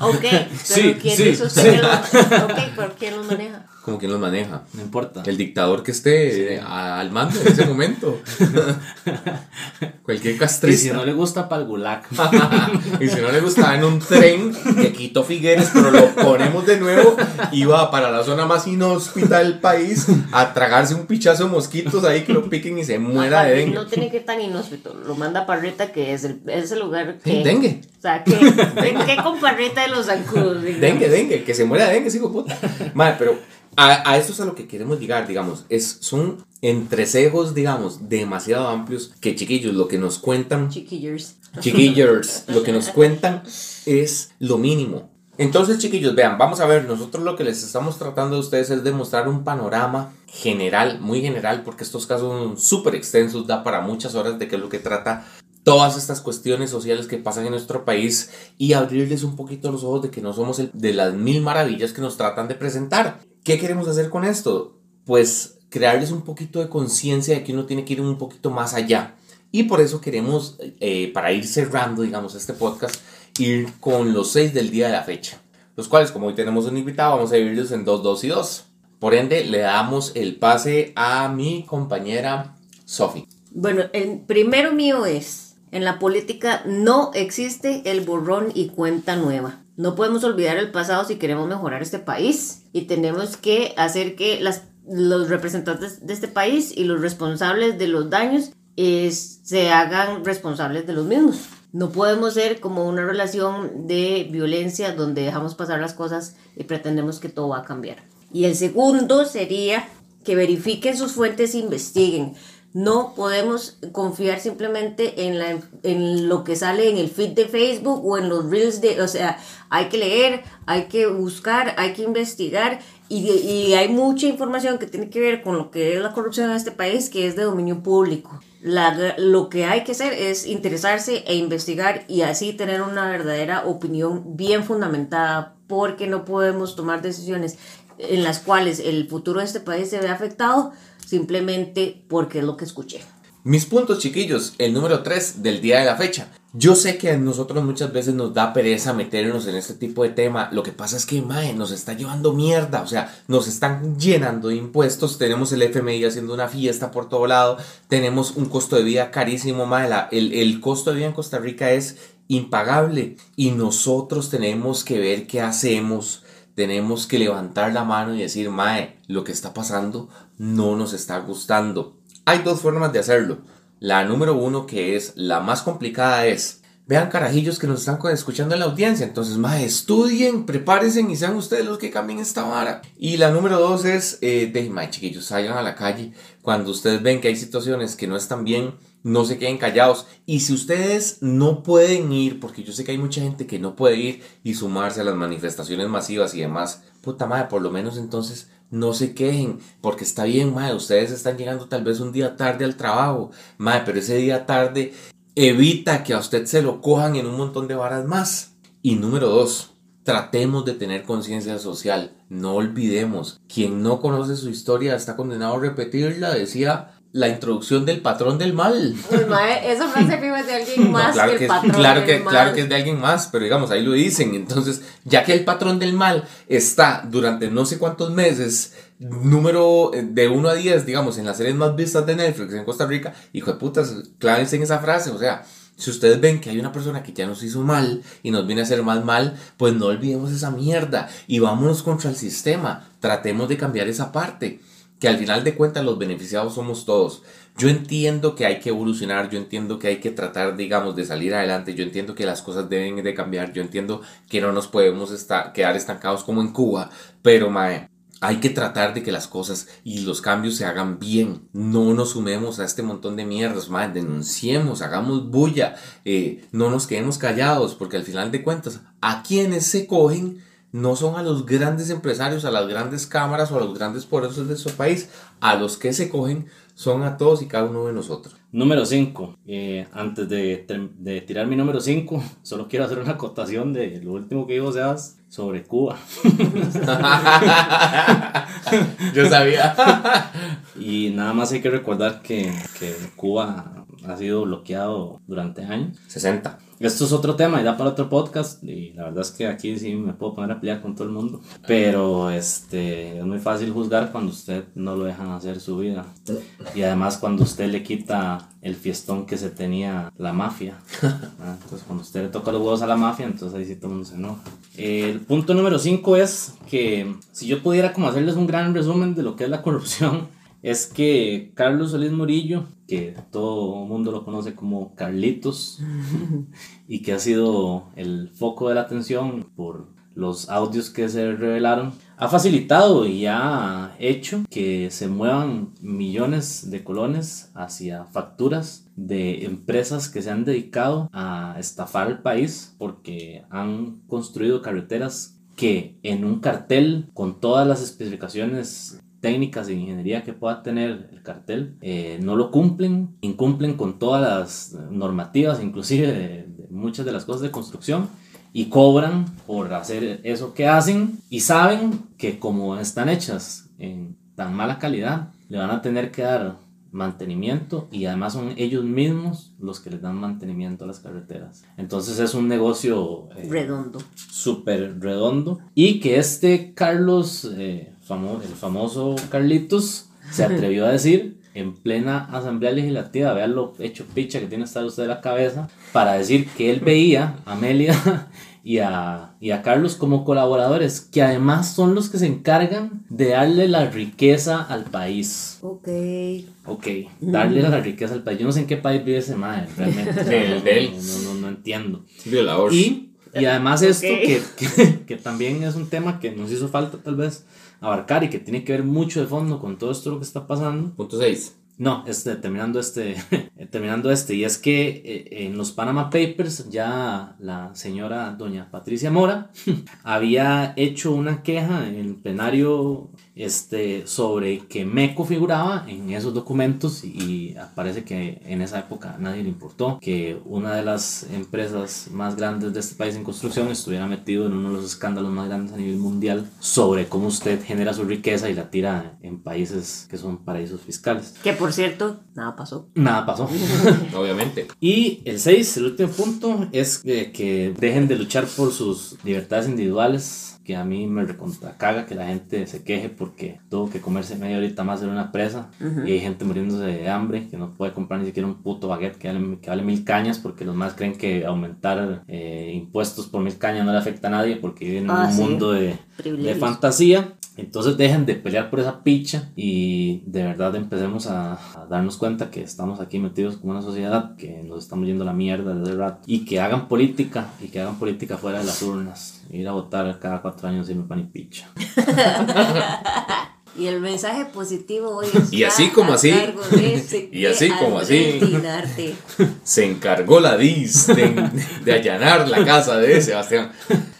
Ok, pero Sí, ¿quién sí, dice usted sí. que los, ok, pero ¿quién los maneja? Como quien los maneja. No importa. El dictador que esté eh, al mando en ese momento. Cualquier Y si castrista. no le gusta para el gulag. y si no le gustaba en un tren que quitó Figueres, pero lo ponemos de nuevo, iba para la zona más inhóspita del país a tragarse un pichazo de mosquitos ahí que lo piquen y se muera de dengue. No tiene que ir tan inhóspito. Lo manda a Parreta, que es el, es el lugar que. Sí, dengue. O sea, que. ¿Qué con Parreta de los zancudos? digamos? Dengue, dengue, que se muera de dengue, sigo puta. Madre, pero a, a eso es a lo que queremos llegar, digamos. Es, son entresejos, digamos, demasiado amplios que chiquillos, lo que nos cuentan Chiquillers. Chiquillos, lo que nos cuentan es lo mínimo. Entonces, chiquillos, vean, vamos a ver, nosotros lo que les estamos tratando a ustedes es demostrar un panorama general, muy general, porque estos casos son súper extensos, da para muchas horas de qué es lo que trata todas estas cuestiones sociales que pasan en nuestro país y abrirles un poquito los ojos de que no somos el, de las mil maravillas que nos tratan de presentar. ¿Qué queremos hacer con esto? Pues crearles un poquito de conciencia de que uno tiene que ir un poquito más allá. Y por eso queremos, eh, para ir cerrando, digamos, este podcast, ir con los seis del día de la fecha. Los cuales, como hoy tenemos un invitado, vamos a dividirlos en dos, dos y dos. Por ende, le damos el pase a mi compañera Sophie. Bueno, el primero mío es: en la política no existe el borrón y cuenta nueva. No podemos olvidar el pasado si queremos mejorar este país y tenemos que hacer que los representantes de este país y los responsables de los daños se hagan responsables de los mismos. No podemos ser como una relación de violencia donde dejamos pasar las cosas y pretendemos que todo va a cambiar. Y el segundo sería que verifiquen sus fuentes e investiguen. No podemos confiar simplemente en, la, en lo que sale en el feed de Facebook o en los reels de, o sea, hay que leer, hay que buscar, hay que investigar y, y hay mucha información que tiene que ver con lo que es la corrupción en este país que es de dominio público. La- lo que hay que hacer es interesarse e investigar y así tener una verdadera opinión bien fundamentada porque no podemos tomar decisiones en las cuales el futuro de este país se ve afectado simplemente porque es lo que escuché. Mis puntos, chiquillos, el número 3 del día de la fecha. Yo sé que a nosotros muchas veces nos da pereza meternos en este tipo de tema. Lo que pasa es que, mae, nos está llevando mierda. O sea, nos están llenando de impuestos. Tenemos el FMI haciendo una fiesta por todo lado. Tenemos un costo de vida carísimo, mae. El, el costo de vida en Costa Rica es impagable. Y nosotros tenemos que ver qué hacemos. Tenemos que levantar la mano y decir, mae, lo que está pasando no nos está gustando. Hay dos formas de hacerlo. La número uno, que es la más complicada, es vean carajillos que nos están escuchando en la audiencia. Entonces, más estudien, prepárense y sean ustedes los que cambien esta vara. Y la número dos es, eh, de, mae, chiquillos, salgan a la calle. Cuando ustedes ven que hay situaciones que no están bien, no se queden callados. Y si ustedes no pueden ir, porque yo sé que hay mucha gente que no puede ir y sumarse a las manifestaciones masivas y demás, puta madre, por lo menos entonces no se quejen, porque está bien, madre, ustedes están llegando tal vez un día tarde al trabajo, madre, pero ese día tarde evita que a usted se lo cojan en un montón de varas más. Y número dos, tratemos de tener conciencia social, no olvidemos, quien no conoce su historia está condenado a repetirla, decía la introducción del patrón del mal. Pues, mae, esa frase es de alguien más No, claro que el es- patrón. claro, del que, mal. claro que es de alguien más, pero digamos, ahí lo dicen. Entonces, ya que el patrón del mal está durante no sé cuántos meses, número eh, de 1 a 10, digamos, en las series más vistas de Netflix en Costa Rica, hijo de putas, clávense en esa frase. O sea, si ustedes ven que hay una persona que ya nos hizo mal y nos viene a hacer más mal, pues no olvidemos esa mierda y vámonos contra el sistema. Tratemos de cambiar esa parte que al final de cuentas los beneficiados somos todos. Yo entiendo que hay que evolucionar, yo entiendo que hay que tratar, digamos, de salir adelante, yo entiendo que las cosas deben de cambiar, yo entiendo que no nos podemos quedar estancados como en Cuba, pero hay que tratar de que las cosas y los cambios se hagan bien. No nos sumemos a este montón de mierdas, denunciemos, hagamos bulla, eh, no nos quedemos callados, porque al final de cuentas, a quienes se cogen no son a los grandes empresarios, a las grandes cámaras o a los grandes poderosos de su país. A los que se cogen son a todos y cada uno de nosotros. Número 5. antes de, de, tirar mi número 5, solo quiero hacer una acotación de lo último que dijo Sebas sobre Cuba. Yo sabía. y nada más hay que recordar que, que Cuba ha sido bloqueado durante años. 60. Esto es otro tema y da para otro podcast y la verdad es que aquí sí me puedo poner a pelear con todo el mundo, pero este es muy fácil juzgar cuando usted no lo dejan hacer su vida y además cuando usted le quita el fiestón que se tenía la mafia. Entonces cuando usted le toca los huevos a la mafia, entonces ahí sí todo el mundo se enoja. El punto número 5 es que si yo pudiera como hacerles un gran resumen de lo que es la corrupción, es que Carlos Solís Murillo, que todo el mundo lo conoce como Carlitos, y que ha sido el foco de la atención por los audios que se revelaron, ha facilitado y ha hecho que se muevan millones de colones hacia facturas de empresas que se han dedicado a estafar al país porque han construido carreteras que en un cartel con todas las especificaciones técnicas de ingeniería que pueda tener el cartel eh, no lo cumplen, incumplen con todas las normativas, inclusive de, muchas de las cosas de construcción, y cobran por hacer eso que hacen y saben que como están hechas en tan mala calidad, le van a tener que dar mantenimiento y además son ellos mismos los que les dan mantenimiento a las carreteras. Entonces es un negocio eh, redondo. Súper redondo y que este Carlos eh, el famoso Carlitos, se atrevió a decir en plena asamblea legislativa, vean lo hecho picha que tiene estar usted de la cabeza, para decir que él veía a Amelia y a, y a Carlos como colaboradores, que además son los que se encargan de darle la riqueza al país. Ok. Ok, darle la riqueza al país. Yo no sé en qué país vive ese madre, realmente. no, no, no, entiendo. Y, y además esto, que, que, que también es un tema que nos hizo falta tal vez abarcar y que tiene que ver mucho de fondo con todo esto lo que está pasando. Punto 6. No, este, terminando este, terminando este, y es que eh, en los Panama Papers ya la señora doña Patricia Mora había hecho una queja en el plenario este, sobre que MECO figuraba en esos documentos y, parece que en esa época nadie le importó que una de las empresas más grandes de este país en construcción estuviera metido en uno de los escándalos más grandes a nivel mundial sobre cómo usted genera su riqueza y la tira en países que son paraísos fiscales. Que por cierto, nada pasó. Nada pasó. Obviamente. Y el 6, el último punto, es que, que dejen de luchar por sus libertades individuales que a mí me recontra caga que la gente se queje porque tuvo que comerse media horita más en una presa y hay gente muriéndose de hambre que no puede comprar ni siquiera un puto baguette que vale, que vale mil cañas porque los más creen que aumentar eh, impuestos por mil cañas no le afecta a nadie porque viven en ah, un mundo de, de fantasía entonces dejen de pelear por esa picha y de verdad empecemos a, darnos cuenta que estamos aquí metidos como una sociedad, que nos estamos yendo a la mierda desde rato y que hagan política y que hagan política fuera de las urnas. Ir a votar cada cuatro años sin pan y picha. Y el mensaje positivo hoy Y así como así. y así como así. Se encargó la DIS de, de allanar la casa de Sebastián.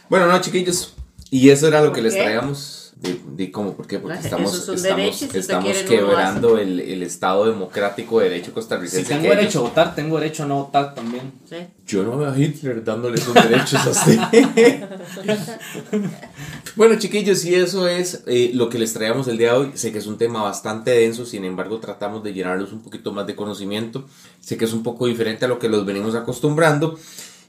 Bueno, no, chiquillos. Y eso era lo que les traíamos de, cómo, ¿por qué? Porque estamos, estamos, estamos quebrando el, el, Estado democrático de derecho costarricense. Si tengo derecho a votar, tengo derecho a no votar también. ¿Sí? Yo no veo a Hitler dándole esos derechos a usted. bueno, chiquillos, y eso es eh, lo que les traíamos el día de hoy. Sé que es un tema bastante denso, sin embargo, tratamos de llenarlos un poquito más de conocimiento. Sé que es un poco diferente a lo que los venimos acostumbrando.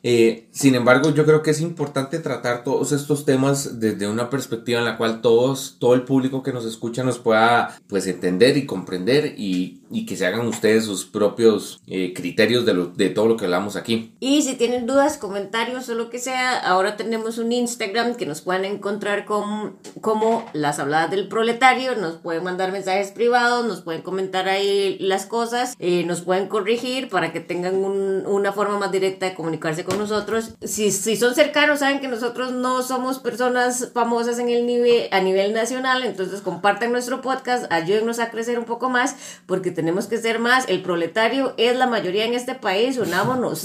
Eh, sin embargo, yo creo que es importante tratar todos estos temas desde una perspectiva en la cual todos, todo el público que nos escucha nos pueda pues entender y comprender y, que se hagan ustedes sus propios eh, criterios de, de todo lo que hablamos aquí. Y si tienen dudas, comentarios o lo que sea, ahora tenemos un Instagram que nos pueden encontrar como, como las habladas del proletario, nos pueden mandar mensajes privados, nos pueden comentar ahí las cosas, eh, nos pueden corregir para que tengan una forma más directa de comunicarse con nosotros. Si, si son cercanos, saben que nosotros no somos personas famosas en el nivel, a nivel nacional, entonces compartan nuestro podcast, ayúdennos a crecer un poco más, porque tenemos que ser más. El proletario es la mayoría en este país, unámonos.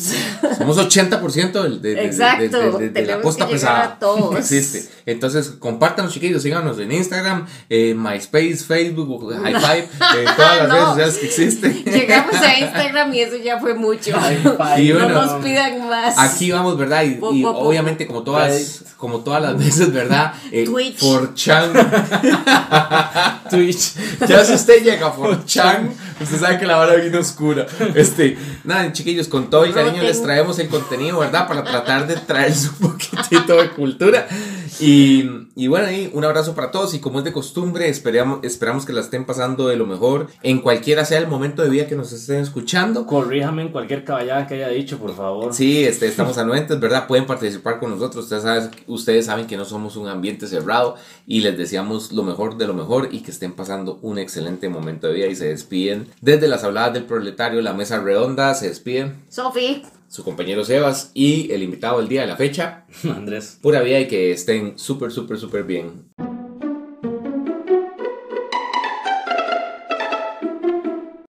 Somos 80% del- de, de- de- Exacto, de- de- de tenemos la costa que llegar pesada a todos. que existe. Entonces, compártanos, chiquillos, síganos en Instagram, eh, MySpace, Facebook, High Five, eh, todas las No. redes sociales que existen. Llegamos a Instagram y eso ya fue mucho. Y ay, no bueno, nos pidan más. Aquí vamos, ¿verdad? Y, obviamente, como todas, como todas las veces, ¿verdad? Eh, Twitch. 4chan. Twitch. Ya si usted llega por Chan, usted sabe que la hora viene oscura. Este, nada, chiquillos, con todo el cariño les traemos el contenido, ¿verdad? Para tratar de traerles un poquitito de cultura. Y, y bueno, ahí un abrazo para todos. Y como es de costumbre, esperamos, esperamos que la estén pasando de lo mejor en cualquiera sea el momento de vida que nos estén escuchando. Corríjame en cualquier caballada que haya dicho, por favor. Sí, este, estamos anuentes, ¿verdad? Pueden participar con nosotros. Ustedes saben, ustedes saben que no somos un ambiente cerrado y les deseamos lo mejor de lo mejor y que estén pasando un excelente momento de vida y se despiden desde las habladas del proletario, la mesa redonda, se despiden Sofi, su compañero Sebas y el invitado del día de la fecha. Andrés. Pura vida y que estén súper, súper, súper bien.